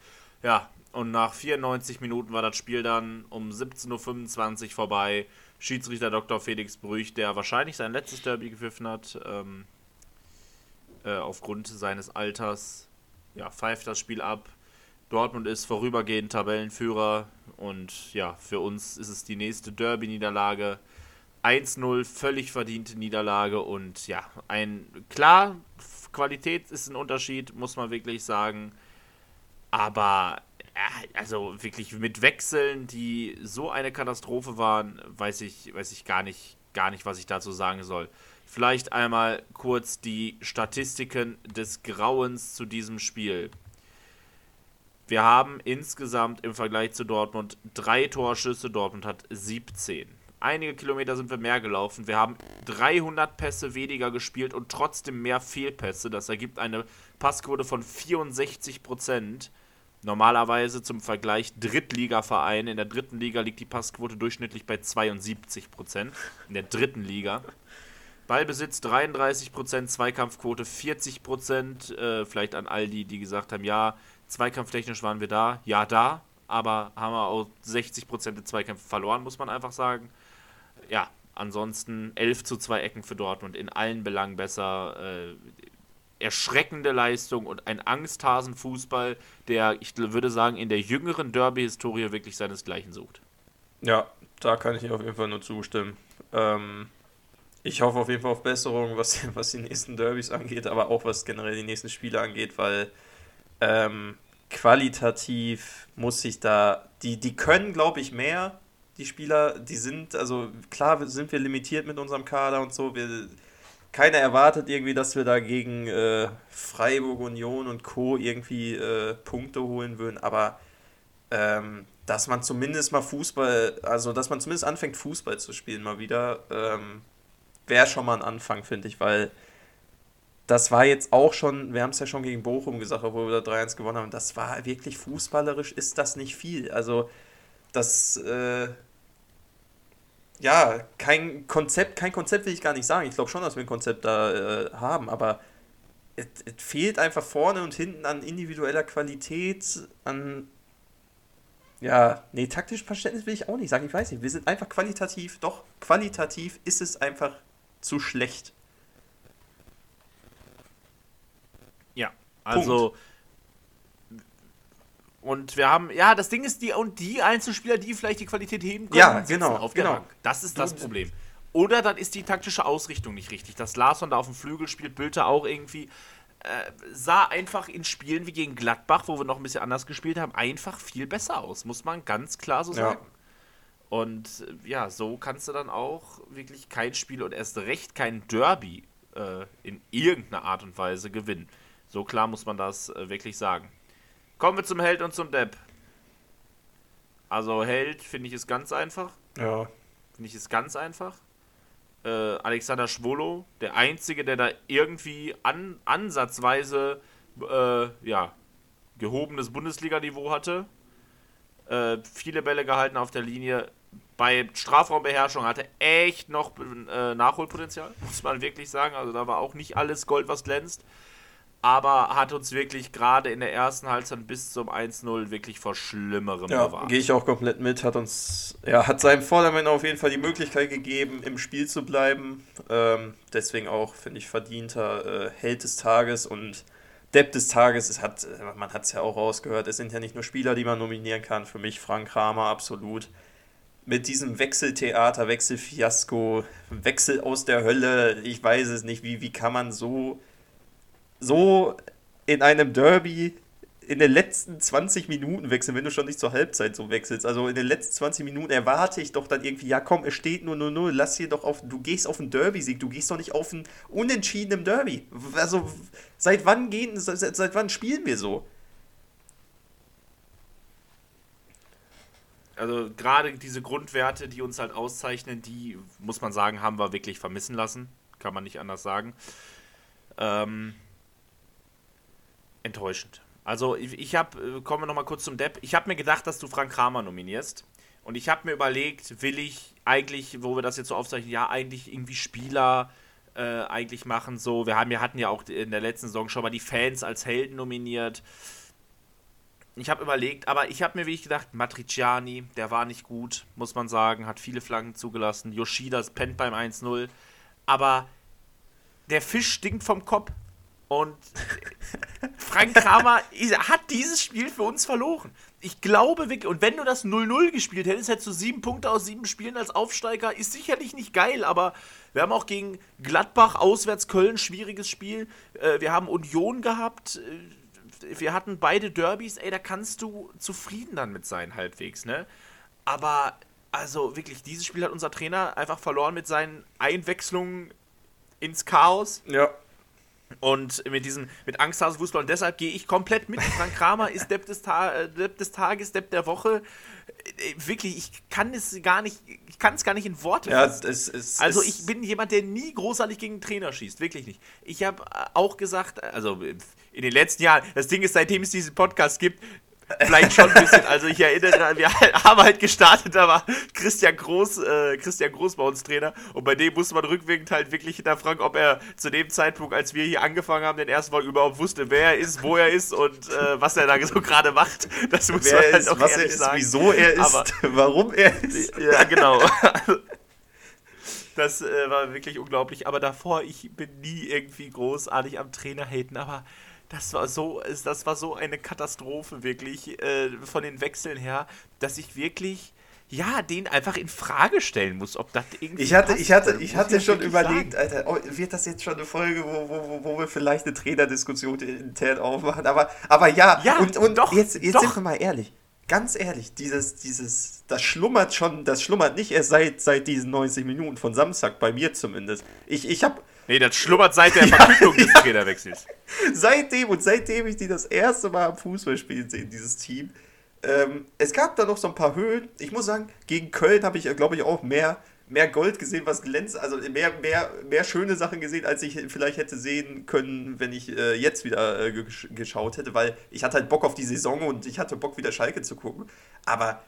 [SPEAKER 2] Ja, und nach 94 Minuten war das Spiel dann um 17.25 Uhr vorbei. Schiedsrichter Dr. Felix Brüch, der wahrscheinlich sein letztes Derby gepfiffen hat, ähm, äh, aufgrund seines Alters, ja, pfeift das Spiel ab. Dortmund ist vorübergehend Tabellenführer und ja, für uns ist es die nächste Derby-Niederlage. 1-0, völlig verdiente Niederlage und ja, ein klar, Qualität ist ein Unterschied, muss man wirklich sagen. Aber also wirklich mit Wechseln, die so eine Katastrophe waren, weiß ich, weiß ich gar nicht, gar nicht, was ich dazu sagen soll. Vielleicht einmal kurz die Statistiken des Grauens zu diesem Spiel. Wir haben insgesamt im Vergleich zu Dortmund drei Torschüsse, Dortmund hat 17 einige Kilometer sind wir mehr gelaufen. Wir haben 300 Pässe weniger gespielt und trotzdem mehr Fehlpässe. Das ergibt eine Passquote von 64 Prozent. Normalerweise zum Vergleich Drittligaverein. In der dritten Liga liegt die Passquote durchschnittlich bei 72 Prozent. In der dritten Liga. Ballbesitz 33 Prozent, Zweikampfquote 40 Prozent. Äh, vielleicht an all die, die gesagt haben, ja, zweikampftechnisch waren wir da. Ja, da. Aber haben wir auch 60 Prozent der Zweikämpfe verloren, muss man einfach sagen ja, ansonsten 11 zu 2 Ecken für Dortmund, in allen Belangen besser. Äh, erschreckende Leistung und ein Angsthasen-Fußball, der, ich würde sagen, in der jüngeren Derby-Historie wirklich seinesgleichen sucht.
[SPEAKER 1] Ja, da kann ich auf jeden Fall nur zustimmen. Ähm, ich hoffe auf jeden Fall auf Besserung, was, was die nächsten Derbys angeht, aber auch was generell die nächsten Spiele angeht, weil ähm, qualitativ muss sich da, die, die können, glaube ich, mehr, die Spieler, die sind, also klar sind wir limitiert mit unserem Kader und so. Wir, keiner erwartet irgendwie, dass wir da gegen äh, Freiburg, Union und Co. irgendwie äh, Punkte holen würden, aber ähm, dass man zumindest mal Fußball, also dass man zumindest anfängt, Fußball zu spielen mal wieder, ähm, wäre schon mal ein Anfang, finde ich, weil das war jetzt auch schon, wir haben es ja schon gegen Bochum gesagt, obwohl wir da 3-1 gewonnen haben, das war wirklich fußballerisch, ist das nicht viel. Also das, äh, ja, kein Konzept, kein Konzept will ich gar nicht sagen. Ich glaube schon, dass wir ein Konzept da äh, haben, aber es fehlt einfach vorne und hinten an individueller Qualität, an ja, nee, taktisch Verständnis will ich auch nicht sagen. Ich weiß nicht, wir sind einfach qualitativ, doch, qualitativ ist es einfach zu schlecht.
[SPEAKER 2] Ja, also. Und wir haben, ja, das Ding ist, die und die Einzelspieler, die vielleicht die Qualität heben können,
[SPEAKER 1] Ja, genau,
[SPEAKER 2] auf der
[SPEAKER 1] genau.
[SPEAKER 2] Bank. Das ist das Problem. Oder dann ist die taktische Ausrichtung nicht richtig. Dass Larsson da auf dem Flügel spielt, Bülter auch irgendwie. Äh, sah einfach in Spielen wie gegen Gladbach, wo wir noch ein bisschen anders gespielt haben, einfach viel besser aus, muss man ganz klar so
[SPEAKER 1] Ja.
[SPEAKER 2] sagen. Und äh, ja, so kannst du dann auch wirklich kein Spiel und erst recht kein Derby äh, in irgendeiner Art und Weise gewinnen. So klar muss man das äh, wirklich sagen. Kommen wir zum Held und zum Depp. Also Held finde ich ist ganz einfach.
[SPEAKER 1] Ja.
[SPEAKER 2] Finde ich ist ganz einfach. Äh, Alexander Schwolo, der Einzige, der da irgendwie an, ansatzweise äh, ja, gehobenes Bundesliga-Niveau hatte. Äh, viele Bälle gehalten auf der Linie. Bei Strafraumbeherrschung hatte echt noch äh, Nachholpotenzial, muss man wirklich sagen. Also da war auch nicht alles Gold, was glänzt. Aber hat uns wirklich gerade in der ersten Halbzeit bis zum 1-0 wirklich vor Schlimmerem
[SPEAKER 1] Ja,
[SPEAKER 2] bewahrt.
[SPEAKER 1] gehe ich auch komplett mit. Hat uns, ja, hat seinem Vordermann auf jeden Fall die Möglichkeit gegeben, im Spiel zu bleiben. Ähm, deswegen auch, finde ich, verdienter äh, Held des Tages und Depp des Tages. Es hat, äh, man hat es ja auch rausgehört, es sind ja nicht nur Spieler, die man nominieren kann. Für mich Frank Kramer absolut. Mit diesem Wechseltheater, Wechselfiasko, Wechsel aus der Hölle, ich weiß es nicht, wie, wie kann man so, so in einem Derby in den letzten 20 Minuten wechseln, wenn du schon nicht zur Halbzeit so wechselst. Also in den letzten 20 Minuten erwarte ich doch dann irgendwie, ja komm, es steht nur 0-0, lass hier doch auf, du gehst auf einen Derby-Sieg, du gehst doch nicht auf einen unentschiedenen Derby. Also seit wann gehen, seit, seit wann spielen wir so?
[SPEAKER 2] also gerade diese Grundwerte, die uns halt auszeichnen, die, muss man sagen, haben wir wirklich vermissen lassen. Kann man nicht anders sagen. Ähm, enttäuschend. Also ich, ich habe, kommen wir nochmal kurz zum Depp. Ich habe mir gedacht, dass du Frank Kramer nominierst. Und ich habe mir überlegt, will ich eigentlich, wo wir das jetzt so aufzeichnen, ja, eigentlich irgendwie Spieler äh, eigentlich machen. So, wir haben, wir hatten ja auch in der letzten Saison schon mal die Fans als Helden nominiert. Ich habe überlegt, aber ich habe mir wirklich gedacht, Matriciani, der war nicht gut, muss man sagen, hat viele Flanken zugelassen. Yoshida pennt beim 1-0. Aber der Fisch stinkt vom Kopf. Und Frank Kramer hat dieses Spiel für uns verloren. Ich glaube wirklich, und wenn du das 0-0 gespielt hättest, hättest du sieben Punkte aus sieben Spielen als Aufsteiger. Ist sicherlich nicht geil, aber wir haben auch gegen Gladbach, auswärts Köln, schwieriges Spiel. Äh, Wir haben Union gehabt. Äh, Wir hatten beide Derbys. Ey, da kannst du zufrieden dann mit sein, halbwegs, ne? Aber, also wirklich, dieses Spiel hat unser Trainer einfach verloren mit seinen Einwechslungen ins Chaos
[SPEAKER 1] Ja.
[SPEAKER 2] Und mit diesem mit Angsthase-Fußball. Und deshalb gehe ich komplett mit. Frank Kramer ist Depp des, Ta äh, Depp des Tages, Depp der Woche. Äh, Wirklich, ich kann es gar nicht, ich kann es gar nicht in Worte
[SPEAKER 1] Ja,
[SPEAKER 2] fassen.
[SPEAKER 1] es ist.
[SPEAKER 2] Also
[SPEAKER 1] es-
[SPEAKER 2] ich bin jemand, der nie großartig gegen einen Trainer schießt, wirklich nicht. Ich habe auch gesagt, also in den letzten Jahren, das Ding ist, seitdem es diesen Podcast gibt, vielleicht schon ein bisschen, also ich erinnere, wir haben halt gestartet, da war Christian Groß, äh, Christian Groß bei uns Trainer und bei dem musste man rückwirkend halt wirklich hinterfragen, ob er zu dem Zeitpunkt, als wir hier angefangen haben, den ersten Mal überhaupt wusste, wer er ist, wo er ist und äh, was er da so gerade macht. Das muss
[SPEAKER 1] wer
[SPEAKER 2] man halt
[SPEAKER 1] ist,
[SPEAKER 2] auch
[SPEAKER 1] was er ist,
[SPEAKER 2] sagen.
[SPEAKER 1] wieso er ist,
[SPEAKER 2] Aber-
[SPEAKER 1] warum er ist.
[SPEAKER 2] ja, genau. Das äh, war wirklich unglaublich. Aber davor, ich bin nie irgendwie großartig am Trainer haten, aber das war so, das war so eine Katastrophe, wirklich, äh, von den Wechseln her, dass ich wirklich, ja, den einfach in Frage stellen muss, ob das irgendwie.
[SPEAKER 1] Ich hatte,
[SPEAKER 2] passt.
[SPEAKER 1] ich hatte, ich hatte schon überlegt,
[SPEAKER 2] sagen.
[SPEAKER 1] Alter, oh, wird das jetzt schon eine Folge, wo, wo, wo- wo wir vielleicht eine Trainerdiskussion intern aufmachen? Aber, aber ja,
[SPEAKER 2] Ja,
[SPEAKER 1] und, und
[SPEAKER 2] doch,
[SPEAKER 1] jetzt, jetzt
[SPEAKER 2] doch.
[SPEAKER 1] sind wir mal ehrlich. Ganz ehrlich, dieses, dieses, das schlummert schon, das schlummert nicht erst seit, seit diesen 90 Minuten von Samstag, bei mir zumindest. Ich, ich habe
[SPEAKER 2] Nee, das schlummert seit der
[SPEAKER 1] Ja,
[SPEAKER 2] Verkündung des Trainerwechsels.
[SPEAKER 1] seitdem und seitdem ich die das erste Mal am Fußballspielen sehe, dieses Team, ähm, es gab da noch so ein paar Höhen. Ich muss sagen, gegen Köln habe ich, glaube ich, auch mehr, mehr Gold gesehen, was glänzt, also mehr, mehr, mehr schöne Sachen gesehen, als ich vielleicht hätte sehen können, wenn ich äh, jetzt wieder äh, gesch- geschaut hätte, weil ich hatte halt Bock auf die Saison und ich hatte Bock, wieder Schalke zu gucken. Aber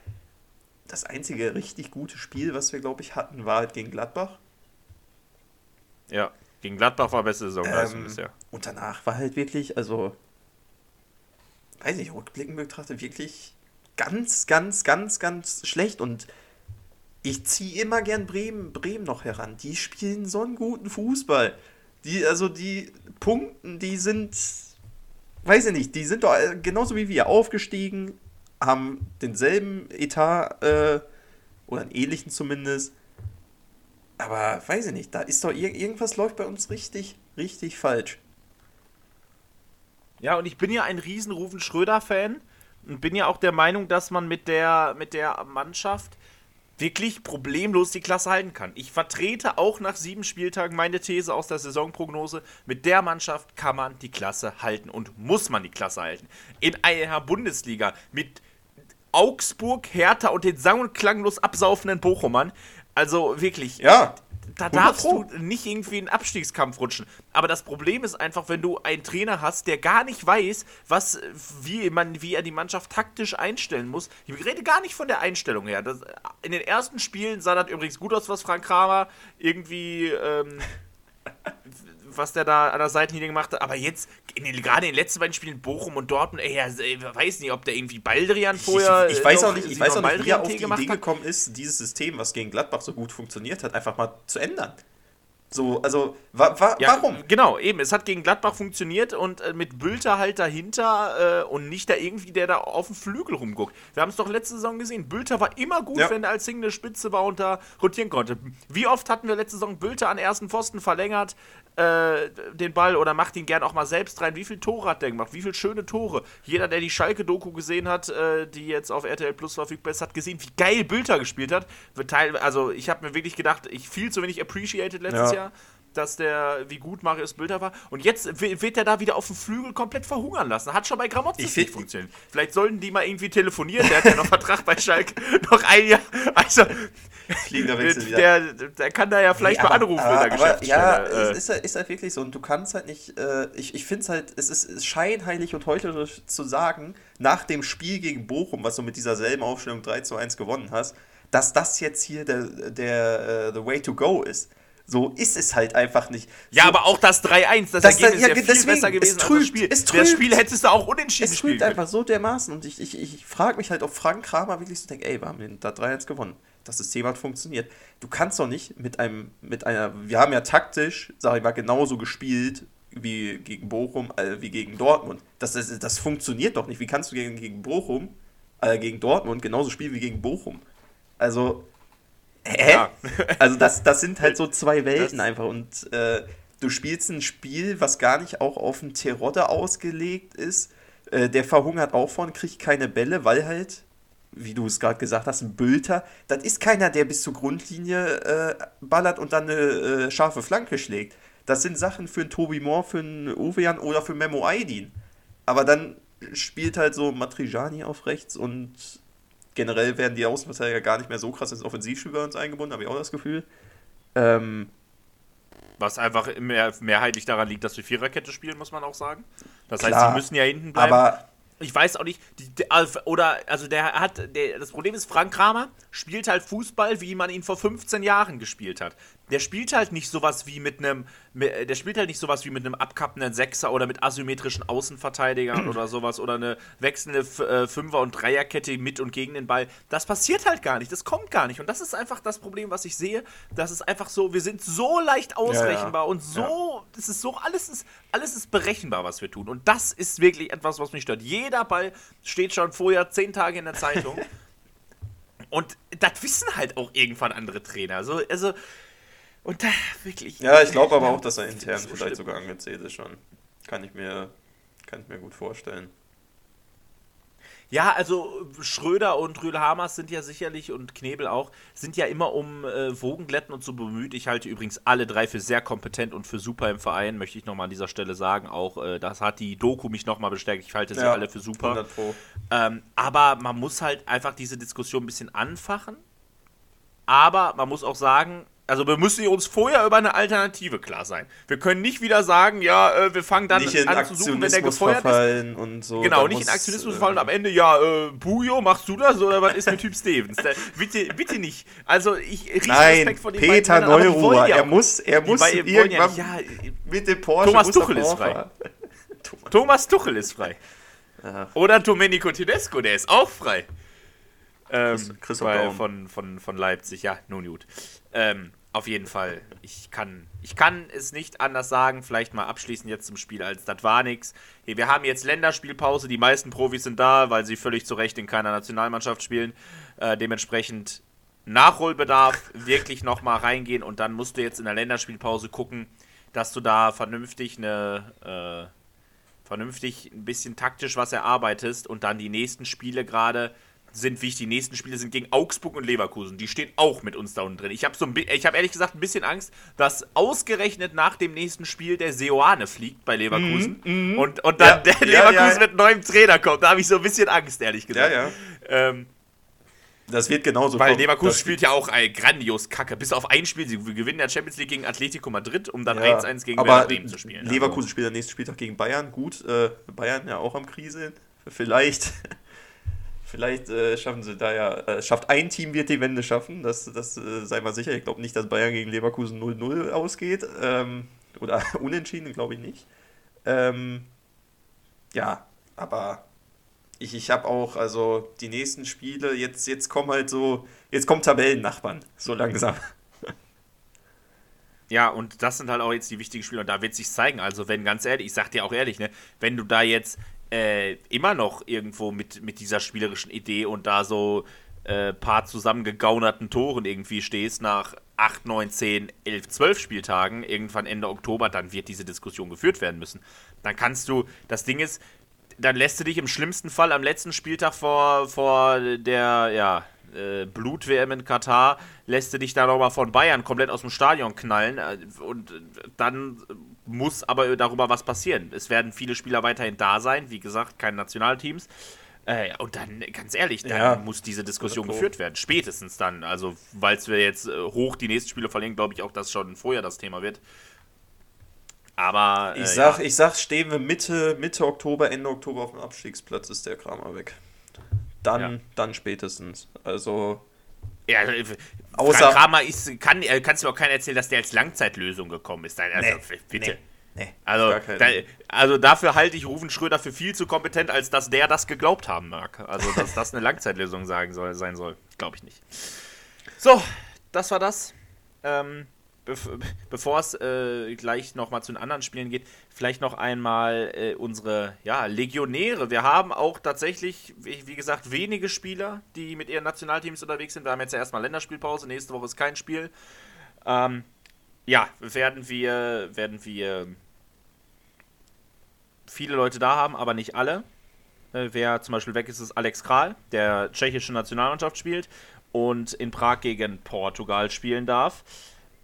[SPEAKER 1] das einzige richtig gute Spiel, was wir, glaube ich, hatten, war halt gegen Gladbach.
[SPEAKER 2] Ja, gegen Gladbach war beste Saisonleistung
[SPEAKER 1] Ähm,
[SPEAKER 2] bisher.
[SPEAKER 1] Und danach war halt wirklich, also, weiß nicht, rückblickend betrachtet, wirklich ganz, ganz, ganz, ganz schlecht. Und ich ziehe immer gern Bremen, Bremen noch heran. Die spielen so einen guten Fußball. Die, also die Punkten, die sind, weiß ich nicht, die sind doch äh, genauso wie wir aufgestiegen, haben denselben Etat äh, oder einen ähnlichen zumindest. Aber weiß ich nicht, da ist doch ir irgendwas läuft bei uns richtig, richtig falsch.
[SPEAKER 2] Ja, und ich bin ja ein riesen Rufen Schröder-Fan und bin ja auch der Meinung, dass man mit der, mit der Mannschaft wirklich problemlos die Klasse halten kann. Ich vertrete auch nach sieben Spieltagen meine These aus der Saisonprognose. Mit der Mannschaft kann man die Klasse halten und muss man die Klasse halten. In einer Bundesliga mit Augsburg, Hertha und den sang- und klanglos absaufenden Bochumern. Also wirklich.
[SPEAKER 1] Ja.
[SPEAKER 2] Da
[SPEAKER 1] 100
[SPEAKER 2] darfst du nicht irgendwie in den Abstiegskampf rutschen. Aber das Problem ist einfach, wenn du einen Trainer hast, der gar nicht weiß, was, wie, man, wie er die Mannschaft taktisch einstellen muss. Ich rede gar nicht von der Einstellung her. Das, in den ersten Spielen sah das übrigens gut aus, was Frank Kramer irgendwie, ähm, was der da an der Seitenlinie gemacht hat. Aber jetzt, in den, gerade in den letzten beiden Spielen, Bochum und Dortmund, ey, ja, ich weiß nicht, ob der irgendwie Baldrian vorher.
[SPEAKER 1] ich, ich weiß
[SPEAKER 2] noch-
[SPEAKER 1] auch nicht, ich weiß auch nicht, wie er auf die Idee gekommen ist, dieses System, was gegen Gladbach so gut funktioniert hat, einfach mal zu ändern. So, also, wa wa
[SPEAKER 2] Ja,
[SPEAKER 1] warum?
[SPEAKER 2] Genau, eben. Es hat gegen Gladbach funktioniert und äh, mit Bülter halt dahinter äh, und nicht da irgendwie, der da auf dem Flügel rumguckt. Wir haben es doch letzte Saison gesehen. Bülter war immer gut,
[SPEAKER 1] Ja.
[SPEAKER 2] wenn er als singende Spitze war und da rotieren konnte. Wie oft hatten wir letzte Saison Bülter an ersten Pfosten verlängert, äh, den Ball oder macht ihn gern auch mal selbst rein? Wie viel Tore hat der gemacht? Wie viele schöne Tore? Jeder, der die Schalke-Doku gesehen hat, äh, die jetzt auf RTL Plus verfügbar ist, hat gesehen, wie geil Bülter gespielt hat. Also ich habe mir wirklich gedacht, ich viel zu wenig appreciated letztes
[SPEAKER 1] Ja.
[SPEAKER 2] Jahr dass der, wie gut Marius Bilder war. Und jetzt wi- wird er da wieder auf dem Flügel komplett verhungern lassen. Hat schon bei Gramozis
[SPEAKER 1] Ich
[SPEAKER 2] nicht funktioniert. Vielleicht sollten die mal irgendwie telefonieren. Der hat ja noch Vertrag bei Schalke. Noch ein Jahr. Also,
[SPEAKER 1] Fliegender Wechsel wieder.
[SPEAKER 2] der, der kann da ja vielleicht
[SPEAKER 1] Nee,
[SPEAKER 2] mal anrufen
[SPEAKER 1] aber,
[SPEAKER 2] in der
[SPEAKER 1] aber, Ja, es ist, halt- ist halt wirklich so. Und du kannst halt nicht, äh, ich, ich finde es halt, es ist, scheinheilig und heuchlerisch zu sagen, nach dem Spiel gegen Bochum, was du mit dieser selben Aufstellung 3 zu 1 gewonnen hast, dass das jetzt hier der, der äh, the way to go ist. So ist es halt einfach nicht.
[SPEAKER 2] ja,
[SPEAKER 1] so,
[SPEAKER 2] aber auch das 3-1, das,
[SPEAKER 1] Das-
[SPEAKER 2] Ergebnis
[SPEAKER 1] ja,
[SPEAKER 2] wäre viel
[SPEAKER 1] deswegen,
[SPEAKER 2] besser
[SPEAKER 1] es
[SPEAKER 2] gewesen als
[SPEAKER 1] trübt,
[SPEAKER 2] das Spiel.
[SPEAKER 1] es
[SPEAKER 2] Das
[SPEAKER 1] trübt.
[SPEAKER 2] Spiel hättest du auch unentschieden
[SPEAKER 1] es
[SPEAKER 2] spielen
[SPEAKER 1] einfach so dermaßen. Und ich, ich, ich frage mich halt, ob Frank Kramer wirklich so denkt, ey, wir haben den da 3-1 gewonnen. Das System hat funktioniert. Du kannst doch nicht mit einem, mit einer, wir haben ja taktisch, sag ich mal, genauso gespielt wie gegen Bochum, äh, wie gegen Dortmund. Das, das, das funktioniert doch nicht. Wie kannst du gegen, gegen Bochum, äh, gegen Dortmund genauso spielen wie gegen Bochum? Also, hä?
[SPEAKER 2] Ja.
[SPEAKER 1] Also das, das sind halt so zwei Welten
[SPEAKER 2] Das-
[SPEAKER 1] einfach und äh, du spielst ein Spiel, was gar nicht auch auf einen Terodde ausgelegt ist. Äh, der verhungert auch von, kriegt keine Bälle, weil halt, wie du es gerade gesagt hast, ein Bülter, das ist keiner, der bis zur Grundlinie äh, ballert und dann eine äh, scharfe Flanke schlägt. Das sind Sachen für einen Tobi Moore, für einen Uwean oder für Memo Aydin. Aber dann spielt halt so Matrijani auf rechts und generell werden die Außenverteidiger gar nicht mehr so krass ins Offensivspiel bei uns eingebunden, habe ich auch das Gefühl. Ähm,
[SPEAKER 2] Was einfach mehr, mehrheitlich daran liegt, dass wir Viererkette spielen, muss man auch sagen. Das heißt,
[SPEAKER 1] Klar,
[SPEAKER 2] sie müssen ja hinten bleiben.
[SPEAKER 1] aber
[SPEAKER 2] Ich weiß auch nicht, die, die, also- oder, also der hat, der, das Problem ist, Frank Kramer spielt halt Fußball, wie man ihn vor 15 Jahren gespielt hat. Der spielt halt nicht sowas wie mit einem, mit- der spielt halt nicht sowas wie mit einem abkappenden Sechser oder mit asymmetrischen Außenverteidigern oder sowas oder eine wechselnde äh, Fünfer- und Dreierkette mit und gegen den Ball. Das passiert halt gar nicht, das kommt gar nicht. Und das ist einfach das Problem, was ich sehe. Das ist einfach so, wir sind so leicht ausrechenbar und so, das ist so, alles ist, alles ist berechenbar, was wir tun. Und das ist wirklich etwas, was mich stört. Jeder Ball steht schon vorher zehn Tage in der Zeitung. und das wissen halt auch irgendwann andere Trainer. Also, also und da wirklich.
[SPEAKER 1] ja, ich glaube aber auch, dass er intern
[SPEAKER 2] so
[SPEAKER 1] vielleicht
[SPEAKER 2] schlimm.
[SPEAKER 1] sogar angezählt ist schon. Kann ich mir, kann ich mir gut vorstellen.
[SPEAKER 2] Ja, also Schröder und Rühl-Hamers sind ja sicherlich und Knebel auch, sind ja immer um äh, Wogenglätten und so bemüht. Ich halte übrigens alle drei für sehr kompetent und für super im Verein, möchte ich nochmal an dieser Stelle sagen. Auch äh, das hat die Doku mich nochmal bestärkt. Ich halte sie alle für super.
[SPEAKER 1] 100 Pro.
[SPEAKER 2] Ähm, aber man muss halt einfach diese Diskussion ein bisschen anfachen. Aber man muss auch sagen, also wir müssen uns vorher über eine Alternative klar sein. Wir können nicht wieder sagen, ja, äh, wir fangen dann
[SPEAKER 1] nicht in
[SPEAKER 2] an zu suchen, wenn der gefeuert ist.
[SPEAKER 1] verfallen und so.
[SPEAKER 2] Genau, nicht
[SPEAKER 1] muss,
[SPEAKER 2] in Aktionismus
[SPEAKER 1] äh,
[SPEAKER 2] fallen und am Ende, ja, äh, Bujo, machst du das oder was ist mit Typ Stevens? Da, bitte, bitte nicht. Also ich riesen
[SPEAKER 1] Nein,
[SPEAKER 2] Respekt vor den
[SPEAKER 1] Peter
[SPEAKER 2] Männern, wollen ja
[SPEAKER 1] er muss, er muss
[SPEAKER 2] beiden
[SPEAKER 1] irgendwann
[SPEAKER 2] nicht, ja,
[SPEAKER 1] mit dem Porsche
[SPEAKER 2] Thomas Tuchel ist
[SPEAKER 1] vorfahren.
[SPEAKER 2] Thomas Tuchel ist frei. Oder Domenico Tedesco, der ist auch frei. Ähm,
[SPEAKER 1] Chris- Christoph
[SPEAKER 2] von, von, von Leipzig, ja, nun gut. Ähm, auf jeden Fall. Ich kann, ich kann es nicht anders sagen. Vielleicht mal abschließend jetzt zum Spiel, als das war nix. Hier, Wir haben jetzt Länderspielpause. Die meisten Profis sind da, weil sie völlig zu Recht in keiner Nationalmannschaft spielen. Äh, dementsprechend Nachholbedarf, wirklich nochmal reingehen und dann musst du jetzt in der Länderspielpause gucken, dass du da vernünftig eine, äh, vernünftig ein bisschen taktisch was erarbeitest und dann die nächsten Spiele gerade sind wichtig. Die nächsten Spiele sind gegen Augsburg und Leverkusen. Die stehen auch mit uns da unten drin. Ich habe so ein bi- ich habe ehrlich gesagt ein bisschen Angst, dass ausgerechnet nach dem nächsten Spiel der Seoane fliegt bei Leverkusen und, und dann
[SPEAKER 1] Mhm, Ja,
[SPEAKER 2] der
[SPEAKER 1] ja,
[SPEAKER 2] Leverkusen
[SPEAKER 1] ja.
[SPEAKER 2] mit neuem Trainer kommt. Da habe ich so ein bisschen Angst, ehrlich
[SPEAKER 1] Ja,
[SPEAKER 2] gesagt.
[SPEAKER 1] ja.
[SPEAKER 2] Ähm,
[SPEAKER 1] Das wird genauso
[SPEAKER 2] weil
[SPEAKER 1] kommen.
[SPEAKER 2] Leverkusen spielt ja auch äh, grandios Kacke. Bis auf ein Spiel. Sie gewinnen der Champions League gegen Atletico Madrid, um dann
[SPEAKER 1] Ja,
[SPEAKER 2] 1-1 gegen
[SPEAKER 1] aber
[SPEAKER 2] Bremen zu spielen.
[SPEAKER 1] Leverkusen spielt am nächsten Spieltag gegen Bayern. Gut, äh, Bayern ja auch am Krise. Vielleicht, vielleicht äh, schaffen sie da ja, äh, schafft ein Team wird die Wende schaffen. Das, das äh, sei mal sicher. Ich glaube nicht, dass Bayern gegen Leverkusen 0-0 ausgeht. Ähm, oder unentschieden, glaube ich nicht. Ähm, ja, aber ich, ich habe auch, also die nächsten Spiele, jetzt, jetzt kommen halt so, jetzt kommen Tabellennachbarn, so langsam.
[SPEAKER 2] Ja, und das sind halt auch jetzt die wichtigen Spiele und da wird sich zeigen. Also, wenn ganz ehrlich, ich sag dir auch ehrlich, ne, wenn du da jetzt äh, immer noch irgendwo mit, mit dieser spielerischen Idee und da so äh, paar zusammengegaunerten Toren irgendwie stehst nach 8, 9, 10, 11, 12 Spieltagen, irgendwann Ende Oktober, dann wird diese Diskussion geführt werden müssen. Dann kannst du, das Ding ist, dann lässt du dich im schlimmsten Fall am letzten Spieltag vor, vor der, ja, äh, Blut-WM in Katar, lässt du dich da nochmal von Bayern komplett aus dem Stadion knallen äh, und äh, dann muss aber darüber was passieren. Es werden viele Spieler weiterhin da sein, wie gesagt, keine Nationalteams. Äh, und dann, ganz ehrlich, dann
[SPEAKER 1] Ja.
[SPEAKER 2] muss diese Diskussion geführt werden. Spätestens dann. Also, weil wir jetzt äh, hoch die nächsten Spiele verlieren, glaube ich auch, dass schon vorher das Thema wird. Aber.
[SPEAKER 1] Ich
[SPEAKER 2] äh,
[SPEAKER 1] sag,
[SPEAKER 2] ja.
[SPEAKER 1] ich sag, stehen wir Mitte, Mitte Oktober, Ende Oktober auf dem Abstiegsplatz, ist der Kramer weg. Dann,
[SPEAKER 2] Ja.
[SPEAKER 1] dann spätestens. Also,
[SPEAKER 2] Ja, äh,
[SPEAKER 1] Außer-
[SPEAKER 2] Frank Kramer ist, kann, äh, kannst du mir auch keiner erzählen, dass der als Langzeitlösung gekommen ist. Also,
[SPEAKER 1] Nee,
[SPEAKER 2] bitte.
[SPEAKER 1] nee, nee,
[SPEAKER 2] Also,
[SPEAKER 1] keinen.
[SPEAKER 2] da, also dafür halte ich Rufen Schröder für viel zu kompetent, als dass der das geglaubt haben mag. Also, dass das eine Langzeitlösung sagen soll, sein soll, glaube ich nicht. So, das war das. Ähm, bevor es äh, gleich nochmal zu den anderen Spielen geht, vielleicht noch einmal äh, unsere ja, Legionäre. Wir haben auch tatsächlich, wie, wie gesagt, wenige Spieler, die mit ihren Nationalteams unterwegs sind. Wir haben jetzt ja erstmal Länderspielpause, nächste Woche ist kein Spiel. Ähm, ja, werden wir, werden wir viele Leute da haben, aber nicht alle. Äh, wer zum Beispiel weg ist, ist Alex Kral, der tschechische Nationalmannschaft spielt und in Prag gegen Portugal spielen darf.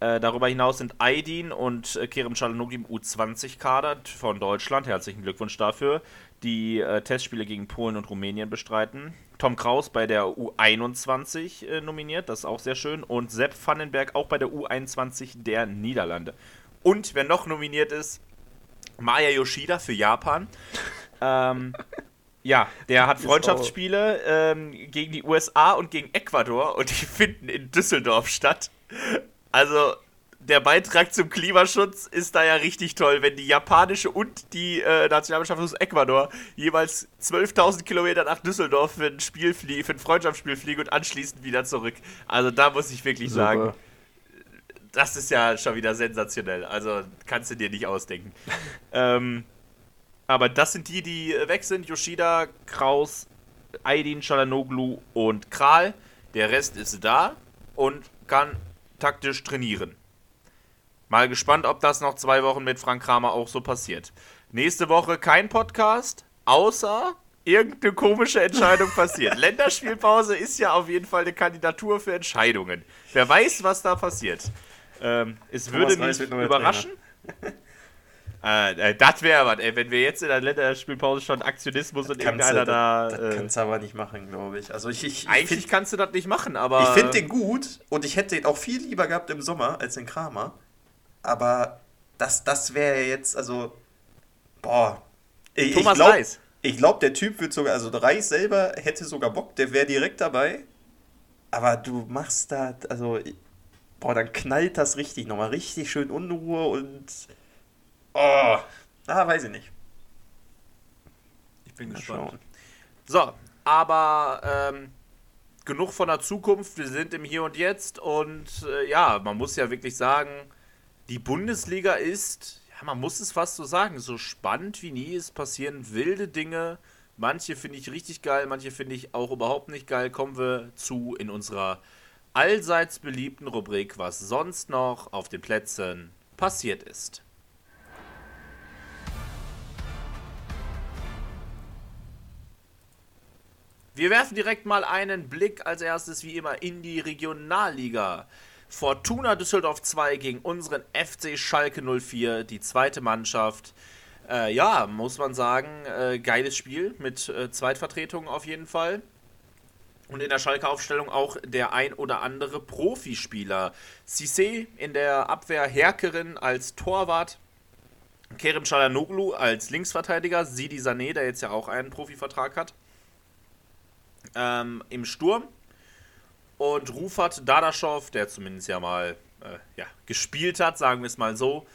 [SPEAKER 2] Äh, darüber hinaus sind Aydin und äh, Kerem Çalhanoğlu im U20-Kader von Deutschland. Herzlichen Glückwunsch dafür. Die äh, Testspiele gegen Polen und Rumänien bestreiten. Tom Kraus bei der U21 äh, nominiert, das ist auch sehr schön. Und Sepp Vandenberg auch bei der U21 der Niederlande. Und wer noch nominiert ist, Maya Yoshida für Japan. ähm, ja, der hat Freundschaftsspiele ähm, gegen die USA und gegen Ecuador und die finden in Düsseldorf statt. Also der Beitrag zum Klimaschutz ist da ja richtig toll, wenn die japanische und die äh, Nationalmannschaft aus Ecuador jeweils 12.000 Kilometer nach Düsseldorf für ein Spiel flie für ein Freundschaftsspiel fliegen und anschließend wieder zurück. Also da muss ich wirklich sagen, das ist ja schon wieder sensationell. Also kannst du dir nicht ausdenken. ähm, aber das sind die, die weg sind. Yoshida, Kraus, Aydin, Çalhanoğlu und Kral. Der Rest ist da und kann taktisch trainieren. Mal gespannt, ob das noch zwei Wochen mit Frank Kramer auch so passiert. Nächste Woche kein Podcast, außer irgendeine komische Entscheidung passiert. Länderspielpause ist ja auf jeden Fall eine Kandidatur für Entscheidungen. Wer weiß, was da passiert. Ähm, es
[SPEAKER 1] Thomas
[SPEAKER 2] würde mich überraschen. Äh, äh, das wäre was, ey, wenn wir jetzt in der Länderspielpause schon Aktionismus und
[SPEAKER 1] kannst
[SPEAKER 2] irgendeiner
[SPEAKER 1] du,
[SPEAKER 2] da.
[SPEAKER 1] das,
[SPEAKER 2] äh,
[SPEAKER 1] das kannst du aber nicht machen, glaube ich. Also ich, ich, ich
[SPEAKER 2] eigentlich
[SPEAKER 1] finde
[SPEAKER 2] kannst du das nicht machen, aber.
[SPEAKER 1] ich find den gut und ich hätte den auch viel lieber gehabt im Sommer als den Kramer. Aber das, das wäre jetzt, also, boah. Ich,
[SPEAKER 2] Thomas
[SPEAKER 1] ich glaub,
[SPEAKER 2] Reis.
[SPEAKER 1] Ich glaube, der Typ wird sogar, also der Reis selber hätte sogar Bock, der wäre direkt dabei. Aber du machst da, also, boah, dann knallt das richtig nochmal, richtig schön Unruhe und, oh, ah, weiß ich nicht.
[SPEAKER 2] Ich bin
[SPEAKER 1] Mal
[SPEAKER 2] gespannt.
[SPEAKER 1] schauen.
[SPEAKER 2] So, aber ähm, genug von der Zukunft, wir sind im Hier und Jetzt und äh, ja, man muss ja wirklich sagen, die Bundesliga ist, ja, man muss es fast so sagen, so spannend wie nie. Es passieren wilde Dinge. Manche finde ich richtig geil, manche finde ich auch überhaupt nicht geil. Kommen wir zu in unserer allseits beliebten Rubrik, was sonst noch auf den Plätzen passiert ist. Wir werfen direkt mal einen Blick als erstes wie immer in die Regionalliga. Fortuna Düsseldorf 2 gegen unseren FC Schalke 04, die zweite Mannschaft. Äh, ja, muss man sagen, äh, geiles Spiel mit äh, Zweitvertretungen auf jeden Fall. Und in der Schalke-Aufstellung auch der ein oder andere Profispieler. Cissé in der Abwehr, Herkerin als Torwart, Kerem Çalhanoğlu als Linksverteidiger, Sidi Sané, der jetzt ja auch einen Profivertrag hat ähm, im Sturm. Und Rufat Dadaschow, der zumindest ja mal äh, ja, gespielt hat, sagen wir es mal so,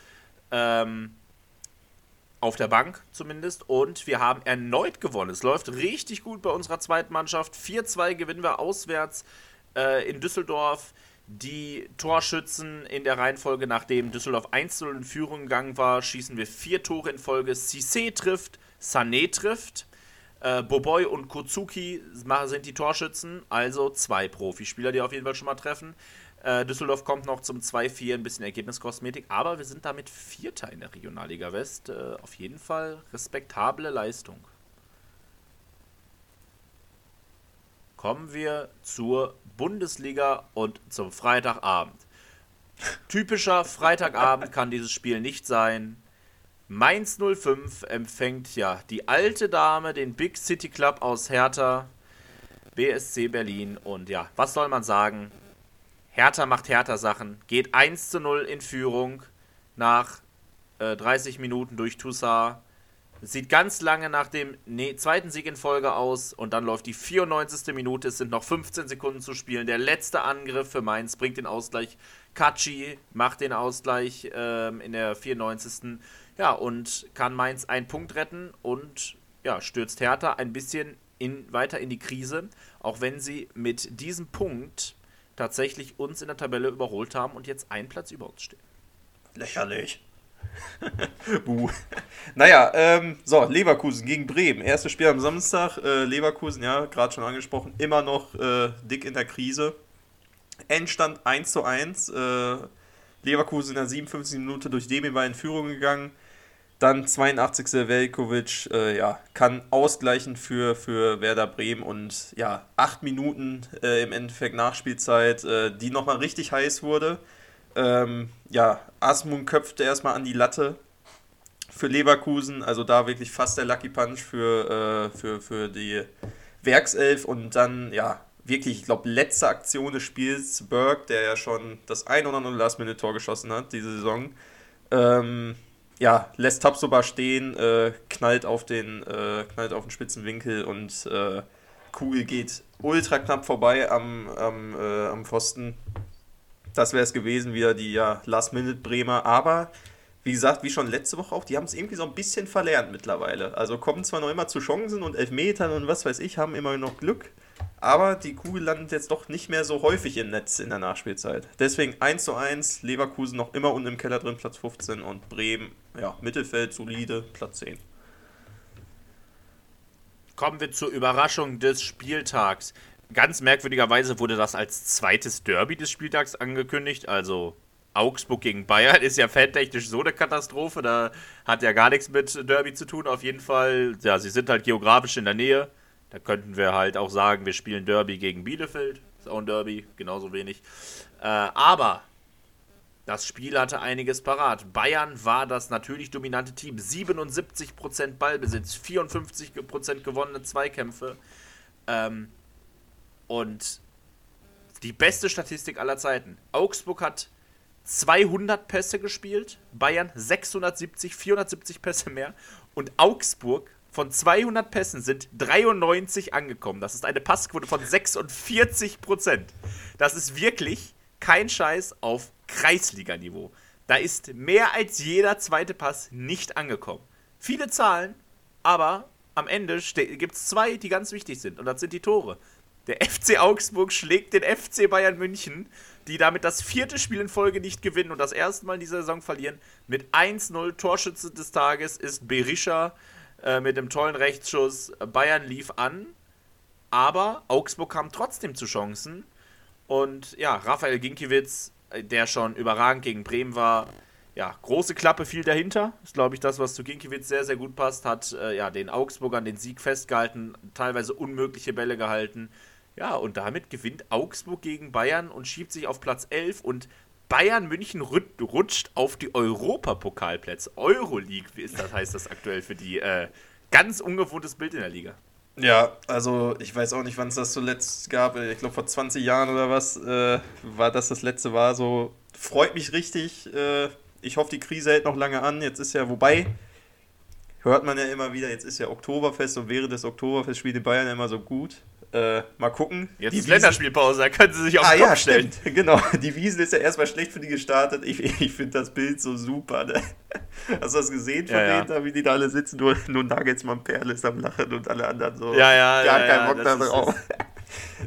[SPEAKER 2] ähm, auf der Bank zumindest. Und wir haben erneut gewonnen. Es läuft richtig gut bei unserer zweiten Mannschaft. 4-2 gewinnen wir auswärts äh, in Düsseldorf. Die Torschützen in der Reihenfolge, nachdem Düsseldorf 1-0 in Führung gegangen war, schießen wir vier Tore in Folge. Cissé trifft, Sané trifft. Äh, Boboy und Kozuki sind die Torschützen, also zwei Profispieler, die auf jeden Fall schon mal treffen. Äh, Düsseldorf kommt noch zum 2-4, ein bisschen Ergebniskosmetik, aber wir sind damit Vierter in der Regionalliga West. Äh, auf jeden Fall respektable Leistung. Kommen wir zur Bundesliga und zum Freitagabend. Typischer Freitagabend kann dieses Spiel nicht sein. Mainz 05 empfängt ja die alte Dame, den Big City Club aus Hertha, BSC Berlin. Und ja, was soll man sagen? Hertha macht Hertha-Sachen, geht 1 zu 0 in Führung nach äh, 30 Minuten durch Toussaint. Sieht ganz lange nach dem nee, zweiten Sieg in Folge aus und dann läuft die 94. Minute. Es sind noch 15 Sekunden zu spielen. Der letzte Angriff für Mainz bringt den Ausgleich. Kachi macht den Ausgleich ähm, in der 94. Ja, und kann Mainz einen Punkt retten und ja, stürzt Hertha ein bisschen in, weiter in die Krise, auch wenn sie mit diesem Punkt tatsächlich uns in der Tabelle überholt haben und jetzt einen Platz über uns stehen.
[SPEAKER 1] Lächerlich. Buh. Naja, ähm, so, Leverkusen gegen Bremen. Erstes Spiel am Samstag. Äh, Leverkusen, ja, gerade schon angesprochen, immer noch äh, dick in der Krise. Endstand 1 zu 1. Äh, Leverkusen in der 57. Minute durch Demi war in Führung gegangen. Dann 82. Velkovic, äh, ja, kann ausgleichen für, für Werder Bremen und ja, acht Minuten äh, im Endeffekt Nachspielzeit, äh, die nochmal richtig heiß wurde. Ähm, ja, Asmund köpfte erstmal an die Latte für Leverkusen, also da wirklich fast der Lucky Punch für, äh, für, für die Werkself und dann, ja, wirklich, ich glaube, letzte Aktion des Spiels, Berg, der ja schon das ein oder andere Last-Minute-Tor geschossen hat diese Saison. Ähm, ja, lässt Tabsoba stehen, äh, knallt, auf den, äh, knallt auf den spitzen Winkel und äh, Kugel geht ultra knapp vorbei am, am, äh, am Pfosten. Das wäre es gewesen, wieder die ja, Last-Minute-Bremer. Aber wie gesagt, wie schon letzte Woche auch, die haben es irgendwie so ein bisschen verlernt mittlerweile. Also kommen zwar noch immer zu Chancen und Elfmetern und was weiß ich, haben immer noch Glück. Aber die Kugel landet jetzt doch nicht mehr so häufig im Netz in der Nachspielzeit. Deswegen 1 zu 1, Leverkusen noch immer unten im Keller drin, Platz 15 und Bremen, ja, Mittelfeld, solide, Platz 10.
[SPEAKER 2] Kommen wir zur Überraschung des Spieltags. Ganz merkwürdigerweise wurde das als zweites Derby des Spieltags angekündigt. Also Augsburg gegen Bayern ist ja fantechnisch so eine Katastrophe. Da hat ja gar nichts mit Derby zu tun. Auf jeden Fall, ja, sie sind halt geografisch in der Nähe. Da könnten wir halt auch sagen, wir spielen Derby gegen Bielefeld. Ist auch ein Derby, genauso wenig. Äh, aber das Spiel hatte einiges parat. Bayern war das natürlich dominante Team. 77% Ballbesitz, 54% gewonnene Zweikämpfe. Ähm, und die beste Statistik aller Zeiten. Augsburg hat 200 Pässe gespielt, Bayern 670, 470 Pässe mehr. Und Augsburg von 200 Pässen sind 93 angekommen. Das ist eine Passquote von 46 Prozent. Das ist wirklich kein Scheiß auf Kreisliganiveau. Da ist mehr als jeder zweite Pass nicht angekommen. Viele Zahlen, aber am Ende gibt es zwei, die ganz wichtig sind. Und das sind die Tore. Der FC Augsburg schlägt den FC Bayern München, die damit das vierte Spiel in Folge nicht gewinnen und das erste Mal in dieser Saison verlieren. Mit 1-0 Torschütze des Tages ist Berisha äh, mit dem tollen Rechtsschuss. Bayern lief an, aber Augsburg kam trotzdem zu Chancen. Und ja, Raphael Ginkiewicz, äh, der schon überragend gegen Bremen war, ja, große Klappe fiel dahinter. Ist, glaube ich, das, was zu Ginkiewicz sehr, sehr gut passt. Hat äh, ja, den Augsburgern den Sieg festgehalten, teilweise unmögliche Bälle gehalten. Ja, und damit gewinnt Augsburg gegen Bayern und schiebt sich auf Platz 11 und Bayern München rutscht auf die Europapokalplätze. Euroleague, wie ist das, heißt das aktuell für die. Äh, ganz ungewohntes Bild in der Liga.
[SPEAKER 1] Ja, also ich weiß auch nicht, wann es das zuletzt gab. Ich glaube vor 20 Jahren oder was äh, war das das letzte war. So freut mich richtig. Äh, ich hoffe, die Krise hält noch lange an. Jetzt ist ja, wobei, hört man ja immer wieder, jetzt ist ja Oktoberfest und während des Oktoberfest spielt die Bayern immer so gut. Äh, mal gucken.
[SPEAKER 2] Jetzt
[SPEAKER 1] die
[SPEAKER 2] ist Länderspielpause, da können sie sich auf
[SPEAKER 1] ah,
[SPEAKER 2] den Kopf
[SPEAKER 1] ja,
[SPEAKER 2] stellen.
[SPEAKER 1] Stimmt. Genau, die Wiesen ist ja erstmal schlecht für die gestartet. Ich, ich finde das Bild so super. Ne? Hast du das gesehen von
[SPEAKER 2] Ja,
[SPEAKER 1] denen, da, wie die da alle sitzen? Nur, nur Nagelsmann Perl ist am Lachen und alle anderen so.
[SPEAKER 2] Ja, ja,
[SPEAKER 1] gar
[SPEAKER 2] ja,
[SPEAKER 1] keinen
[SPEAKER 2] ja,
[SPEAKER 1] Bock da drauf.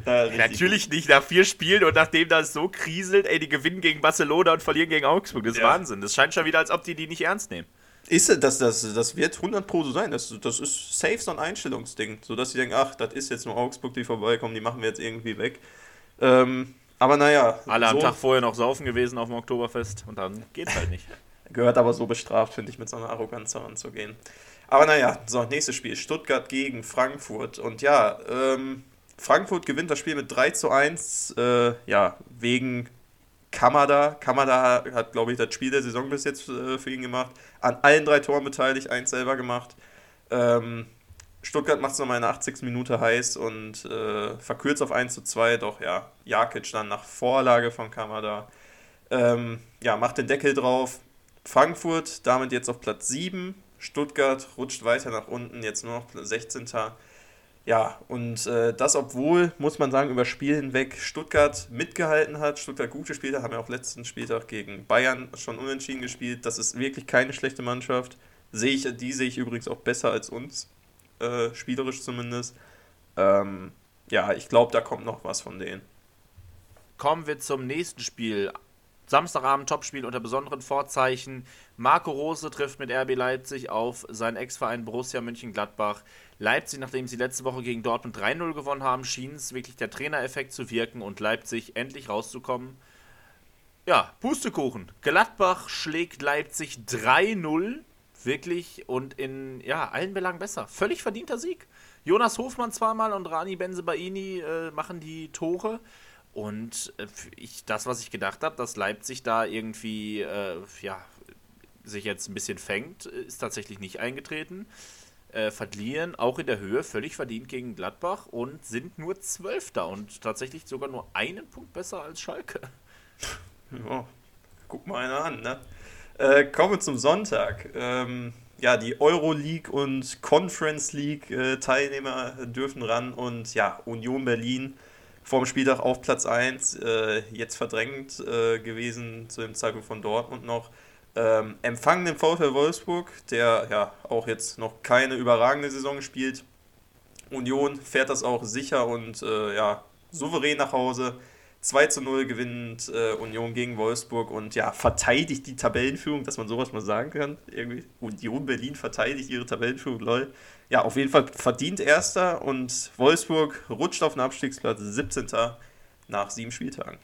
[SPEAKER 1] Richtig
[SPEAKER 2] Natürlich nicht nach vier Spielen und nachdem das so kriselt, ey, die gewinnen gegen Barcelona und verlieren gegen Augsburg. Das ist
[SPEAKER 1] Ja.
[SPEAKER 2] Wahnsinn. Das scheint schon wieder, als ob die die nicht ernst nehmen.
[SPEAKER 1] Ist das, das, das wird 100 Pro so sein. Das, das ist safe so ein Einstellungsding. So dass sie denken, ach, das ist jetzt nur Augsburg, die vorbeikommen, die machen wir jetzt irgendwie weg. Ähm, aber naja.
[SPEAKER 2] Alle am
[SPEAKER 1] so
[SPEAKER 2] Tag vorher noch saufen gewesen auf dem Oktoberfest und dann geht's halt nicht.
[SPEAKER 1] gehört aber so bestraft, finde ich, mit so einer Arroganz heranzugehen. Aber naja, so, nächstes Spiel. Stuttgart gegen Frankfurt. Und ja, ähm, Frankfurt gewinnt das Spiel mit 3 zu 1. Äh, ja, wegen Kamada. Kamada hat, glaube ich, das Spiel der Saison bis jetzt äh, für ihn gemacht. An allen drei Toren beteiligt, eins selber gemacht. Ähm, Stuttgart macht es nochmal in der 80. Minute heiß und äh, verkürzt auf 1 zu 2. Doch ja, Jakic dann nach Vorlage von Kamada. Ähm, ja, macht den Deckel drauf. Frankfurt damit jetzt auf Platz 7. Stuttgart rutscht weiter nach unten, jetzt nur noch 16. Ja, und äh, das, obwohl, muss man sagen, über Spiel hinweg Stuttgart mitgehalten hat, Stuttgart gut gespielt hat, haben ja auch letzten Spieltag gegen Bayern schon unentschieden gespielt. Das ist wirklich keine schlechte Mannschaft. Sehe ich, die sehe ich übrigens auch besser als uns, äh, spielerisch zumindest. Ähm, ja, ich glaube, da kommt noch was von denen.
[SPEAKER 2] Kommen wir zum nächsten Spiel. Samstagabend Topspiel unter besonderen Vorzeichen. Marco Rose trifft mit RB Leipzig auf seinen Ex-Verein Borussia Mönchengladbach. Leipzig, nachdem sie letzte Woche gegen Dortmund 3-0 gewonnen haben, schien es wirklich der Trainereffekt zu wirken und Leipzig endlich rauszukommen. Ja, Pustekuchen. Gladbach schlägt Leipzig 3-0. Wirklich und in ja, allen Belangen besser. Völlig verdienter Sieg. Jonas Hofmann zweimal und Rani Benzebaini äh, machen die Tore. Und äh, ich, das, was ich gedacht habe, dass Leipzig da irgendwie äh, ja, sich jetzt ein bisschen fängt, ist tatsächlich nicht eingetreten. Äh, verlieren auch in der Höhe völlig verdient gegen Gladbach und sind nur Zwölfter und tatsächlich sogar nur einen Punkt besser als Schalke.
[SPEAKER 1] Ja, guck mal einer an, ne? Äh, kommen wir zum Sonntag. Ähm, ja, die Euroleague und Conference League äh, Teilnehmer dürfen ran und ja, Union Berlin vorm Spieltag auf Platz 1, äh, jetzt verdrängt äh, gewesen zu dem Zeitpunkt von Dortmund noch. Ähm, empfangen den VfL Wolfsburg, der ja auch jetzt noch keine überragende Saison spielt. Union fährt das auch sicher und äh, ja, souverän nach Hause. 2 zu 0 gewinnt äh, Union gegen Wolfsburg und ja, verteidigt die Tabellenführung, dass man sowas mal sagen kann. Irgendwie Union Berlin verteidigt ihre Tabellenführung, lol. Ja, auf jeden Fall verdient Erster und Wolfsburg rutscht auf den Abstiegsplatz 17. nach sieben Spieltagen.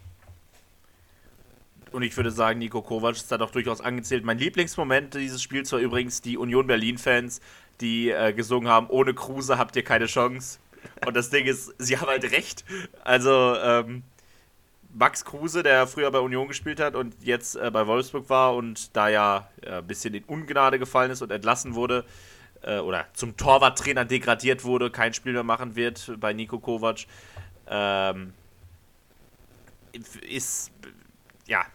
[SPEAKER 2] Und ich würde sagen, Nico Kovac ist da doch durchaus angezählt. Mein Lieblingsmoment dieses Spiels war übrigens die Union Berlin-Fans, die äh, gesungen haben, ohne Kruse habt ihr keine Chance. Und das Ding ist, sie haben halt recht. Also, ähm, Max Kruse, der früher bei Union gespielt hat und jetzt äh, bei Wolfsburg war und da ja äh, ein bisschen in Ungnade gefallen ist und entlassen wurde äh, oder zum Torwarttrainer degradiert wurde, kein Spiel mehr machen wird bei Nico Kovac, ähm, ist ja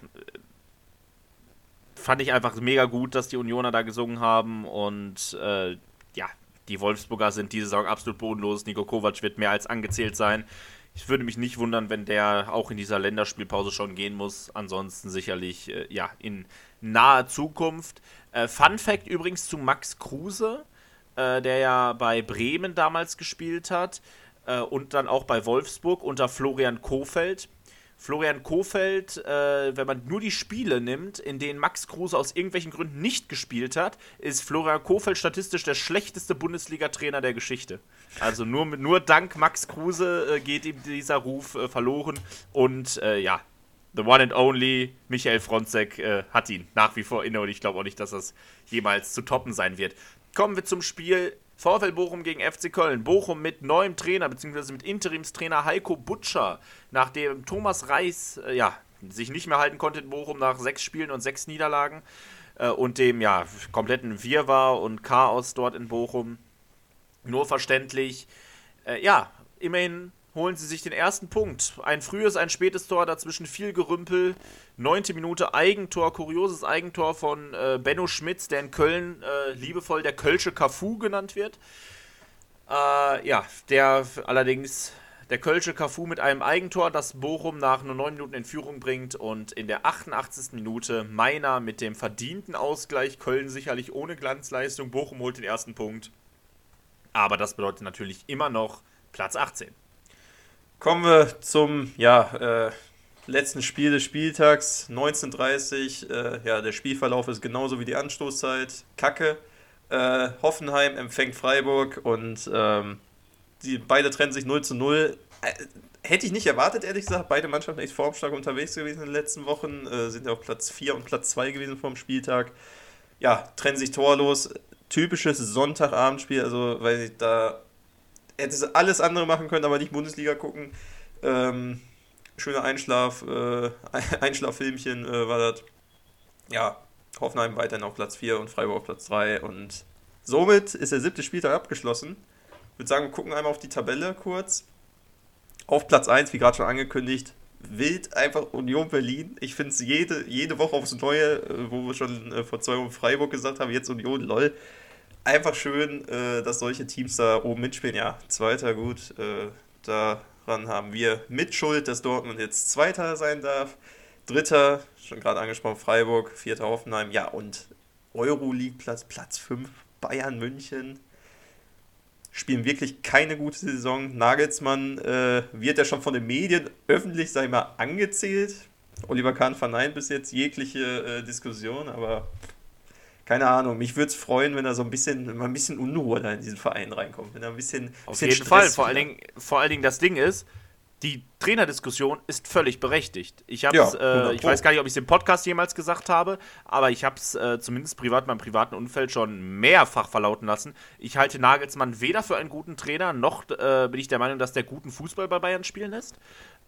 [SPEAKER 2] fand ich einfach mega gut, dass die Unioner da gesungen haben und äh, ja, die Wolfsburger sind diese Saison absolut bodenlos. Nico Kovac wird mehr als angezählt sein. Ich würde mich nicht wundern, wenn der auch in dieser Länderspielpause schon gehen muss. Ansonsten sicherlich äh, ja in naher Zukunft. Äh, Fun Fact übrigens zu Max Kruse, äh, der ja bei Bremen damals gespielt hat. äh, und dann auch bei Wolfsburg unter Florian Kofeld. Florian Kofeld, äh, wenn man nur die Spiele nimmt, in denen Max Kruse aus irgendwelchen Gründen nicht gespielt hat, ist Florian Kofeld statistisch der schlechteste Bundesliga-Trainer der Geschichte. Also nur, nur dank Max Kruse äh, geht ihm dieser Ruf äh, verloren. Und äh, ja, the one and only Michael Fronzek äh, hat ihn nach wie vor inne und ich glaube auch nicht, dass das jemals zu toppen sein wird. Kommen wir zum Spiel VfL Bochum gegen FC Köln. Bochum mit neuem Trainer bzw. mit Interimstrainer Heiko Butscher, nachdem Thomas Reis äh, ja, sich nicht mehr halten konnte in Bochum nach sechs Spielen und sechs Niederlagen äh, und dem ja, kompletten Wirrwarr und Chaos dort in Bochum. Nur verständlich. Äh, ja, immerhin holen sie sich den ersten Punkt. Ein frühes, ein spätes Tor, dazwischen viel Gerümpel. Neunte Minute Eigentor, kurioses Eigentor von äh, Benno Schmitz, der in Köln äh, liebevoll der Kölsche Cafu genannt wird. Äh, ja, der allerdings der Kölsche Cafu mit einem Eigentor, das Bochum nach nur neun Minuten in Führung bringt und in der 88. Minute Meiner mit dem verdienten Ausgleich. Köln sicherlich ohne Glanzleistung. Bochum holt den ersten Punkt. Aber das bedeutet natürlich immer noch Platz 18.
[SPEAKER 1] Kommen wir zum ja, äh, letzten Spiel des Spieltags, 19.30 äh, ja, der Spielverlauf ist genauso wie die Anstoßzeit. Kacke. Äh, Hoffenheim empfängt Freiburg und ähm, die beide trennen sich 0 zu 0. Äh, hätte ich nicht erwartet, ehrlich gesagt. Beide Mannschaften echt formstark unterwegs gewesen in den letzten Wochen. Äh, sind ja auf Platz 4 und Platz 2 gewesen vom Spieltag. Ja, trennen sich torlos. Typisches Sonntagabendspiel, also weil ich da hätte sie alles andere machen können, aber nicht Bundesliga gucken. Ähm, schöner Einschlaf, äh, Einschlaffilmchen äh, war das. Ja, Hoffenheim weiterhin auf Platz 4 und Freiburg auf Platz 3 und somit ist der siebte Spieltag abgeschlossen. Ich würde sagen, wir gucken einmal auf die Tabelle kurz. Auf Platz 1, wie gerade schon angekündigt, wild einfach Union Berlin. Ich finde es jede, jede Woche aufs Neue, äh, wo wir schon äh, vor zwei Wochen Freiburg gesagt haben, jetzt Union, lol einfach schön, äh, dass solche Teams da oben mitspielen. Ja, Zweiter, gut. Äh, daran haben wir Mitschuld, dass Dortmund jetzt Zweiter sein darf. Dritter, schon gerade angesprochen, Freiburg. Vierter Hoffenheim. Ja, und Euroleague-Platz, Platz 5, Bayern München. Spielen wirklich keine gute Saison. Nagelsmann äh, wird ja schon von den Medien öffentlich, sag ich mal, angezählt. Oliver Kahn verneint bis jetzt jegliche äh, Diskussion, aber keine Ahnung, mich würde es freuen, wenn er so ein bisschen, mal ein bisschen Unruhe da in diesen Verein reinkommt. Wenn er ein bisschen.
[SPEAKER 2] Auf
[SPEAKER 1] bisschen
[SPEAKER 2] jeden Stress Fall. Vor allen, Dingen, vor allen Dingen das Ding ist, die Trainerdiskussion ist völlig berechtigt. Ich habe ja, äh, ich weiß gar nicht, ob ich es im Podcast jemals gesagt habe, aber ich habe es äh, zumindest privat in meinem privaten Umfeld schon mehrfach verlauten lassen. Ich halte Nagelsmann weder für einen guten Trainer, noch äh, bin ich der Meinung, dass der guten Fußball bei Bayern spielen lässt.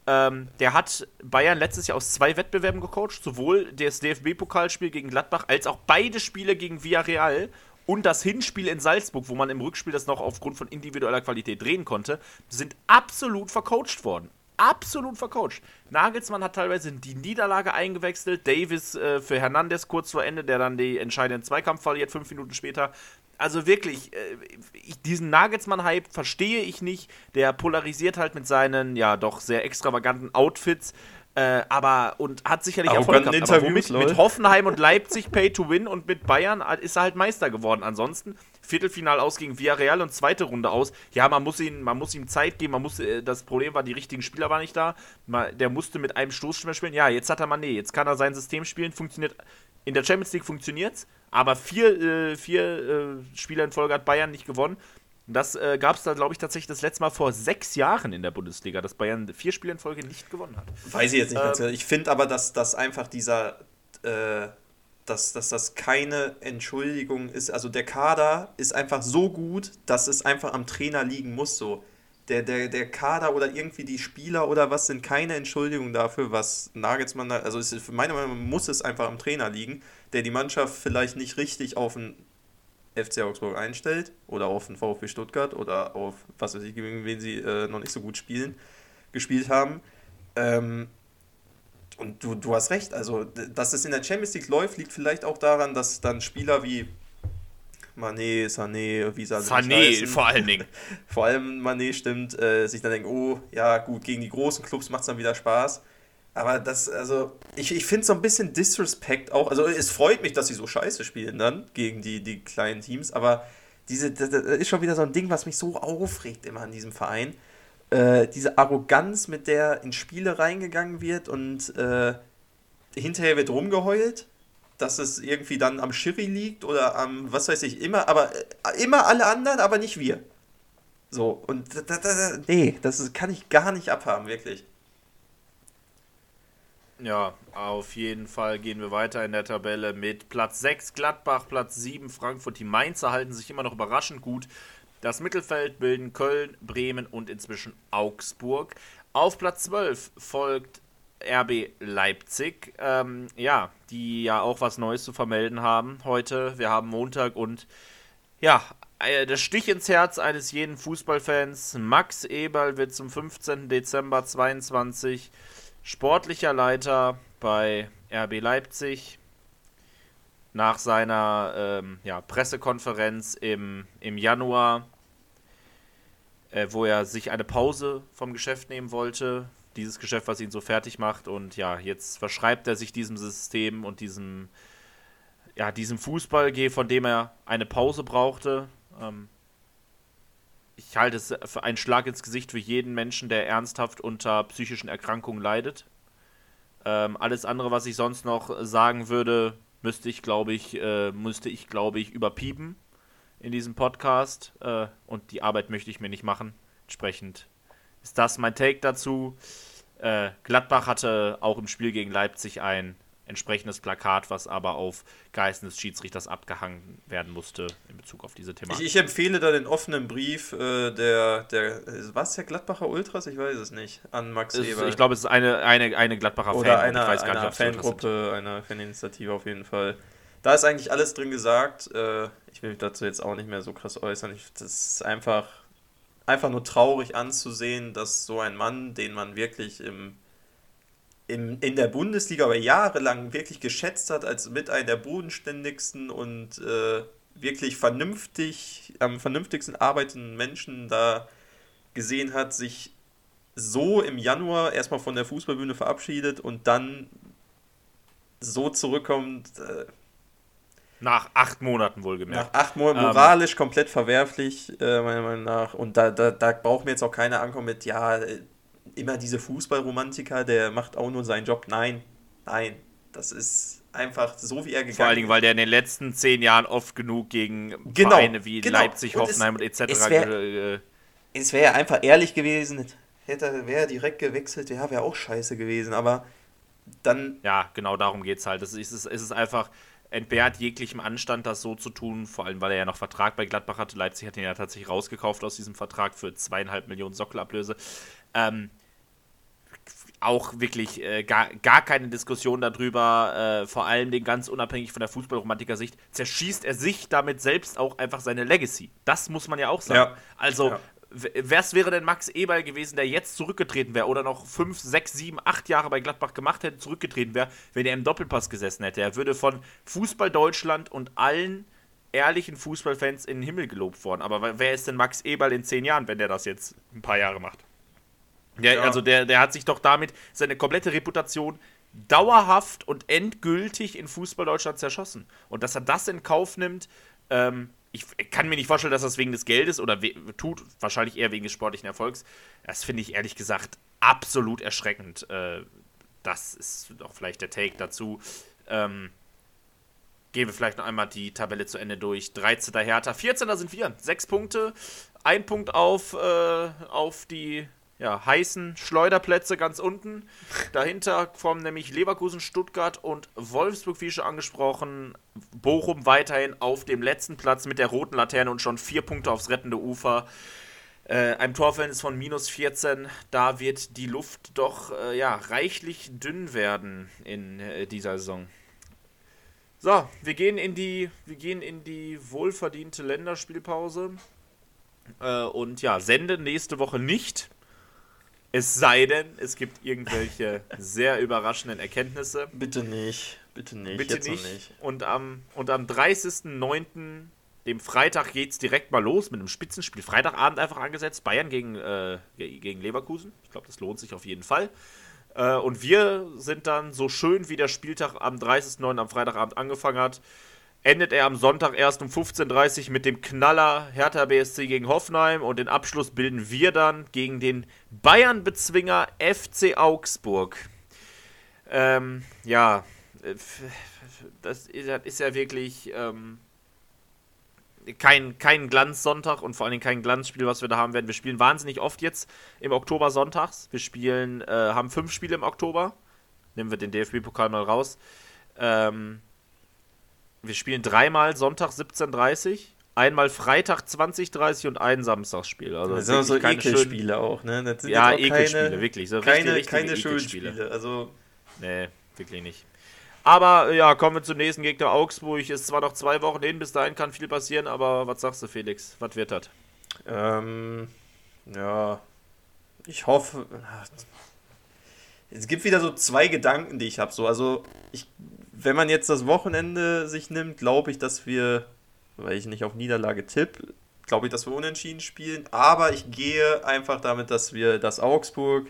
[SPEAKER 2] Ähm, der hat Bayern letztes Jahr aus zwei Wettbewerben gecoacht, sowohl das DFB-Pokalspiel gegen Gladbach als auch beide Spiele gegen Villarreal und das Hinspiel in Salzburg, wo man im Rückspiel das noch aufgrund von individueller Qualität drehen konnte, sind absolut vercoacht worden. Absolut vercoacht. Nagelsmann hat teilweise die Niederlage eingewechselt, Davis äh, für Hernandez kurz vor Ende, der dann den entscheidenden Zweikampf verliert, fünf Minuten später also wirklich, äh, ich, diesen Nagelsmann-Hype verstehe ich nicht. Der polarisiert halt mit seinen, ja, doch sehr extravaganten Outfits. Äh, aber und hat sicherlich Erfolg gehabt. Aber womit, mit Hoffenheim und Leipzig Pay to Win und mit Bayern ist er halt Meister geworden. Ansonsten Viertelfinal aus gegen Villarreal und zweite Runde aus. Ja, man muss ihn, man muss ihm Zeit geben. Man muss, äh, das Problem war, die richtigen Spieler waren nicht da. Der musste mit einem Stoßstürmer spielen. Ja, jetzt hat er Mané. Jetzt kann er sein System spielen. Funktioniert in der Champions League funktioniert's. Aber vier, äh, vier äh, Spieler in Folge hat Bayern nicht gewonnen. Das äh, gab es da, glaube ich, tatsächlich das letzte Mal vor sechs Jahren in der Bundesliga, dass Bayern vier Spiele in Folge nicht gewonnen hat.
[SPEAKER 1] Weiß ich jetzt nicht. Ähm, ich finde aber, dass das einfach dieser, äh, dass, dass das keine Entschuldigung ist. Also der Kader ist einfach so gut, dass es einfach am Trainer liegen muss. So. Der, der, der Kader oder irgendwie die Spieler oder was sind keine Entschuldigung dafür, was Nagelsmann da, also ist, für meine Meinung muss es einfach am Trainer liegen der die Mannschaft vielleicht nicht richtig auf den FC Augsburg einstellt oder auf den VfB Stuttgart oder auf was weiß ich, gegen wen sie äh, noch nicht so gut spielen, gespielt haben. Ähm, und du, du hast recht, also dass es in der Champions League läuft, liegt vielleicht auch daran, dass dann Spieler wie Mané, Sané, wie sie
[SPEAKER 2] Sané vor allen Dingen.
[SPEAKER 1] vor allem Mané stimmt, äh, sich dann denken, oh, ja gut, gegen die großen Clubs macht es dann wieder Spaß. Aber das, also, ich, ich finde so ein bisschen Disrespect auch. Also, es freut mich, dass sie so scheiße spielen dann gegen die, die kleinen Teams, aber diese, das, das ist schon wieder so ein Ding, was mich so aufregt immer an diesem Verein. äh, diese Arroganz, mit der in Spiele reingegangen wird und äh, hinterher wird rumgeheult, dass es irgendwie dann am Schiri liegt oder am, was weiß ich, immer, aber äh, immer alle anderen, aber nicht wir. So, und da, da, da, nee, das ist, kann ich gar nicht abhaben, wirklich.
[SPEAKER 2] Ja, auf jeden Fall gehen wir weiter in der Tabelle mit Platz 6 Gladbach, Platz 7 Frankfurt. Die Mainzer halten sich immer noch überraschend gut. Das Mittelfeld bilden Köln, Bremen und inzwischen Augsburg. Auf Platz 12 folgt RB Leipzig, ähm, ja, die ja auch was Neues zu vermelden haben heute. Wir haben Montag und ja, äh, der Stich ins Herz eines jeden Fußballfans. Max Eberl wird zum 15. Dezember 22 sportlicher Leiter bei RB Leipzig. Nach seiner ähm, ja, Pressekonferenz im, im Januar, äh, wo er sich eine Pause vom Geschäft nehmen wollte. Dieses Geschäft, was ihn so fertig macht. Und ja, jetzt verschreibt er sich diesem System und diesem, ja, diesem Fußball, von dem er eine Pause brauchte. Ähm, ich halte es für einen Schlag ins Gesicht für jeden Menschen, der ernsthaft unter psychischen Erkrankungen leidet. Ähm, alles andere, was ich sonst noch sagen würde, müsste ich, glaube ich, äh, müsste ich, glaube ich, überpiepen in diesem Podcast. Äh, und die Arbeit möchte ich mir nicht machen. Entsprechend ist das mein Take dazu. Äh, Gladbach hatte auch im Spiel gegen Leipzig ein entsprechendes Plakat, was aber auf Geisten des Schiedsrichters abgehangen werden musste in Bezug auf diese Thematik.
[SPEAKER 1] Ich, ich empfehle da den offenen Brief äh, der, der, was der Gladbacher Ultras? Ich weiß es nicht, an Max
[SPEAKER 2] es,
[SPEAKER 1] Eber.
[SPEAKER 2] Ich glaube, es ist eine, eine, eine Gladbacher
[SPEAKER 1] Oder
[SPEAKER 2] Fan.
[SPEAKER 1] einer,
[SPEAKER 2] ich weiß gar
[SPEAKER 1] einer
[SPEAKER 2] nicht,
[SPEAKER 1] Fangruppe, einer Faninitiative auf jeden Fall. Da ist eigentlich alles drin gesagt. Äh, ich will mich dazu jetzt auch nicht mehr so krass äußern. Ich, das ist einfach, einfach nur traurig anzusehen, dass so ein Mann, den man wirklich im in, in der Bundesliga aber jahrelang wirklich geschätzt hat als mit einer der bodenständigsten und äh, wirklich vernünftig, am vernünftigsten arbeitenden Menschen da gesehen hat, sich so im Januar erstmal von der Fußballbühne verabschiedet und dann so zurückkommt. Äh,
[SPEAKER 2] nach acht Monaten wohlgemerkt.
[SPEAKER 1] Nach acht Monaten
[SPEAKER 2] Ähm,
[SPEAKER 1] moralisch komplett verwerflich, äh, meiner Meinung nach. Und da, da, da braucht mir jetzt auch keiner ankommen mit, ja, äh, immer diese Fußballromantiker, der macht auch nur seinen Job. Nein, nein. Das ist einfach so, wie er gegangen
[SPEAKER 2] Vor allen Dingen, weil der in den letzten zehn Jahren oft genug gegen
[SPEAKER 1] Genau,
[SPEAKER 2] Vereine wie
[SPEAKER 1] genau.
[SPEAKER 2] Leipzig,
[SPEAKER 1] Und es-
[SPEAKER 2] Hoffenheim und etc.
[SPEAKER 1] es wär-
[SPEAKER 2] ge- äh,
[SPEAKER 1] Es wäre einfach ehrlich gewesen, hätte wäre direkt gewechselt, ja, wäre auch scheiße gewesen, aber dann
[SPEAKER 2] ja, genau darum geht es halt. Es ist, es ist einfach entbehrt jeglichem Anstand, das so zu tun, vor allem, weil er ja noch Vertrag bei Gladbach hatte. Leipzig hat ihn ja tatsächlich rausgekauft aus diesem Vertrag für zweieinhalb Millionen Sockelablöse. Ähm, auch wirklich äh, gar, gar keine Diskussion darüber, äh, vor allem den ganz unabhängig von der Fußballromantiker-Sicht, zerschießt er sich damit selbst auch einfach seine Legacy. Das muss man ja auch sagen.
[SPEAKER 1] Ja.
[SPEAKER 2] Also,
[SPEAKER 1] Ja.
[SPEAKER 2] Was wäre denn Max Eberl gewesen, der jetzt zurückgetreten wäre oder noch fünf, sechs, sieben, acht Jahre bei Gladbach gemacht hätte, zurückgetreten wäre, wenn er im Doppelpass gesessen hätte? Er würde von Fußball Deutschland und allen ehrlichen Fußballfans in den Himmel gelobt worden. Aber wer- ist denn Max Eberl in zehn Jahren, wenn der das jetzt ein paar Jahre macht? Der,
[SPEAKER 1] Ja.
[SPEAKER 2] Also der, der hat sich doch damit seine komplette Reputation dauerhaft und endgültig in Fußball Deutschland zerschossen. Und dass er das in Kauf nimmt, ähm, ich kann mir nicht vorstellen, dass das wegen des Geldes oder tut, wahrscheinlich eher wegen des sportlichen Erfolgs. Das finde ich ehrlich gesagt absolut erschreckend. Äh, das ist doch vielleicht der Take dazu. Ähm, gehen wir vielleicht noch einmal die Tabelle zu Ende durch. 13. Hertha, 14. sind wir. Sechs Punkte, ein Punkt auf, äh, auf die ja, heißen Schleuderplätze ganz unten. Dahinter kommen nämlich Leverkusen, Stuttgart und Wolfsburg, wie schon angesprochen. Bochum weiterhin auf dem letzten Platz mit der roten Laterne und schon vier Punkte aufs rettende Ufer. Äh, einem Torverhältnis von minus 14, da wird die Luft doch äh, ja, reichlich dünn werden in äh, dieser Saison. So, wir gehen in die, wir gehen in die wohlverdiente Länderspielpause. Äh, und ja, senden nächste Woche nicht. Es sei denn, es gibt irgendwelche sehr überraschenden Erkenntnisse.
[SPEAKER 1] bitte nicht, bitte nicht,
[SPEAKER 2] Bitte
[SPEAKER 1] jetzt
[SPEAKER 2] nicht.
[SPEAKER 1] nicht.
[SPEAKER 2] Und am, und am 30.09., dem Freitag, geht es direkt mal los mit einem Spitzenspiel. Freitagabend einfach angesetzt. Bayern gegen, äh, ge- gegen Leverkusen. Ich glaube, das lohnt sich auf jeden Fall. Äh, und wir sind dann so schön, wie der Spieltag am 30.09. am Freitagabend angefangen hat, endet er am Sonntag erst um 15.30 Uhr mit dem Knaller Hertha BSC gegen Hoffenheim und den Abschluss bilden wir dann gegen den Bayern-Bezwinger FC Augsburg. Ähm, ja, das ist ja wirklich ähm, kein, kein Glanzsonntag und vor allem kein Glanzspiel, was wir da haben werden. Wir spielen wahnsinnig oft jetzt im Oktober sonntags. Wir spielen, äh, haben fünf Spiele im Oktober. Nehmen wir den DFB-Pokal mal raus. Ähm, wir spielen dreimal Sonntag 17.30 einmal Freitag 20.30 und ein Samstagsspiel. Also
[SPEAKER 1] das sind auch so Ekelspiele auch, ne? Das
[SPEAKER 2] sind ja, Ekelspiele, wirklich. So
[SPEAKER 1] keine richtig, keine schönen Spiele. Also
[SPEAKER 2] nee, wirklich nicht. Aber ja, kommen wir zum nächsten Gegner. Augsburg ist zwar noch zwei Wochen hin, bis dahin kann viel passieren, aber was sagst du, Felix? Was wird das?
[SPEAKER 1] Ähm, ja, ich hoffe. Es gibt wieder so zwei Gedanken, die ich habe. So, also, ich, wenn man jetzt das Wochenende sich nimmt, glaube ich, dass wir, weil ich nicht auf Niederlage tippe, glaube ich, dass wir unentschieden spielen. Aber ich gehe einfach damit, dass wir das Augsburg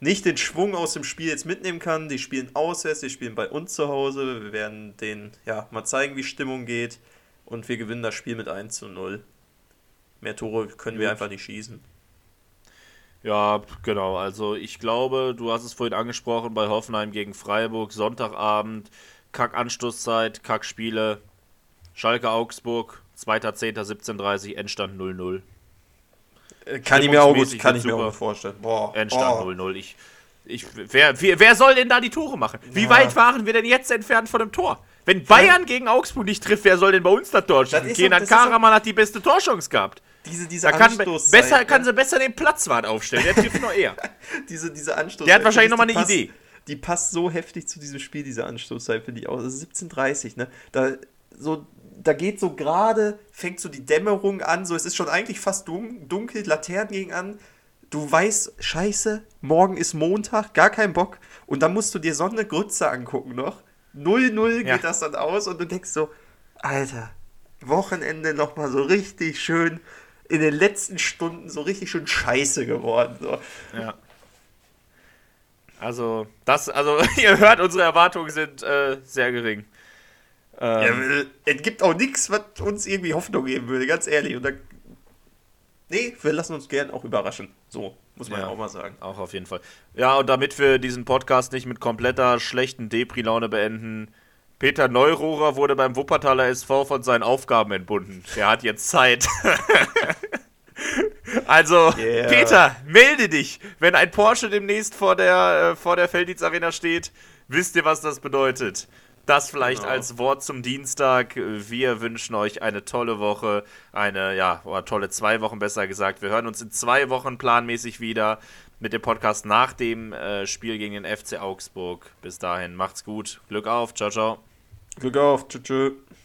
[SPEAKER 1] nicht den Schwung aus dem Spiel jetzt mitnehmen kann. Die spielen auswärts, die spielen bei uns zu Hause. Wir werden denen ja mal zeigen, wie Stimmung geht. Und wir gewinnen das Spiel mit 1 zu 0. Mehr Tore können wir einfach nicht schießen.
[SPEAKER 2] Ja, genau. Also ich glaube, du hast es vorhin angesprochen, bei Hoffenheim gegen Freiburg, Sonntagabend, Kack-Anstoßzeit, Kack-Spiele, Schalke Augsburg, 2.10.17.30, Endstand 0-0.
[SPEAKER 1] Kann ich mir auch gut, kann ich mir auch vorstellen.
[SPEAKER 2] Boah. Endstand 0-0. Ich, ich, wer, wer, wer soll denn da die Tore machen? Wie ja. weit waren wir denn jetzt entfernt von dem Tor? Wenn Bayern ja. gegen Augsburg nicht trifft, wer soll denn bei uns das Tor schießen? Kenan Karaman hat die beste Torchance gehabt.
[SPEAKER 1] Diese, diese
[SPEAKER 2] da kann, besser, kann sie besser den Platzwart aufstellen. Der trifft noch eher.
[SPEAKER 1] diese, diese Anstoß.
[SPEAKER 2] Der hat wahrscheinlich nochmal eine passt, Idee.
[SPEAKER 1] Die passt so heftig zu diesem Spiel, diese Anstoßzeit, finde ich auch. Das ist 17.30, ne? Da, so da geht so gerade, fängt so die Dämmerung an, so es ist schon eigentlich fast dunkel, Laternen gegen an. Du weißt, scheiße, morgen ist Montag, gar kein Bock. Und dann musst du dir so eine Grütze angucken noch. 0-0 geht ja. das dann aus und du denkst so, Alter, Wochenende nochmal so richtig schön, in den letzten Stunden so richtig schön scheiße geworden. So.
[SPEAKER 2] Ja. Also, das, also, ihr hört, unsere Erwartungen sind äh, sehr gering.
[SPEAKER 1] Ähm, ja, es gibt auch nichts, was uns irgendwie Hoffnung geben würde, ganz ehrlich. Und dann, nee, wir lassen uns gern auch überraschen. So, muss man ja, auch mal sagen.
[SPEAKER 2] Auch auf jeden Fall. Ja, und damit wir diesen Podcast nicht mit kompletter schlechten Depri-Laune beenden, Peter Neurohrer wurde beim Wuppertaler SV von seinen Aufgaben entbunden. Er hat jetzt Zeit. also, yeah. Peter, melde dich. Wenn ein Porsche demnächst vor der, äh, vor der Felddienst Arena steht, wisst ihr, was das bedeutet. Das vielleicht genau. als Wort zum Dienstag. Wir wünschen euch eine tolle Woche, eine, ja, oder tolle zwei Wochen besser gesagt. Wir hören uns in zwei Wochen planmäßig wieder mit dem Podcast nach dem äh, Spiel gegen den FC Augsburg. Bis dahin, macht's gut. Glück auf. Ciao, ciao.
[SPEAKER 1] Glück auf. Tschüss.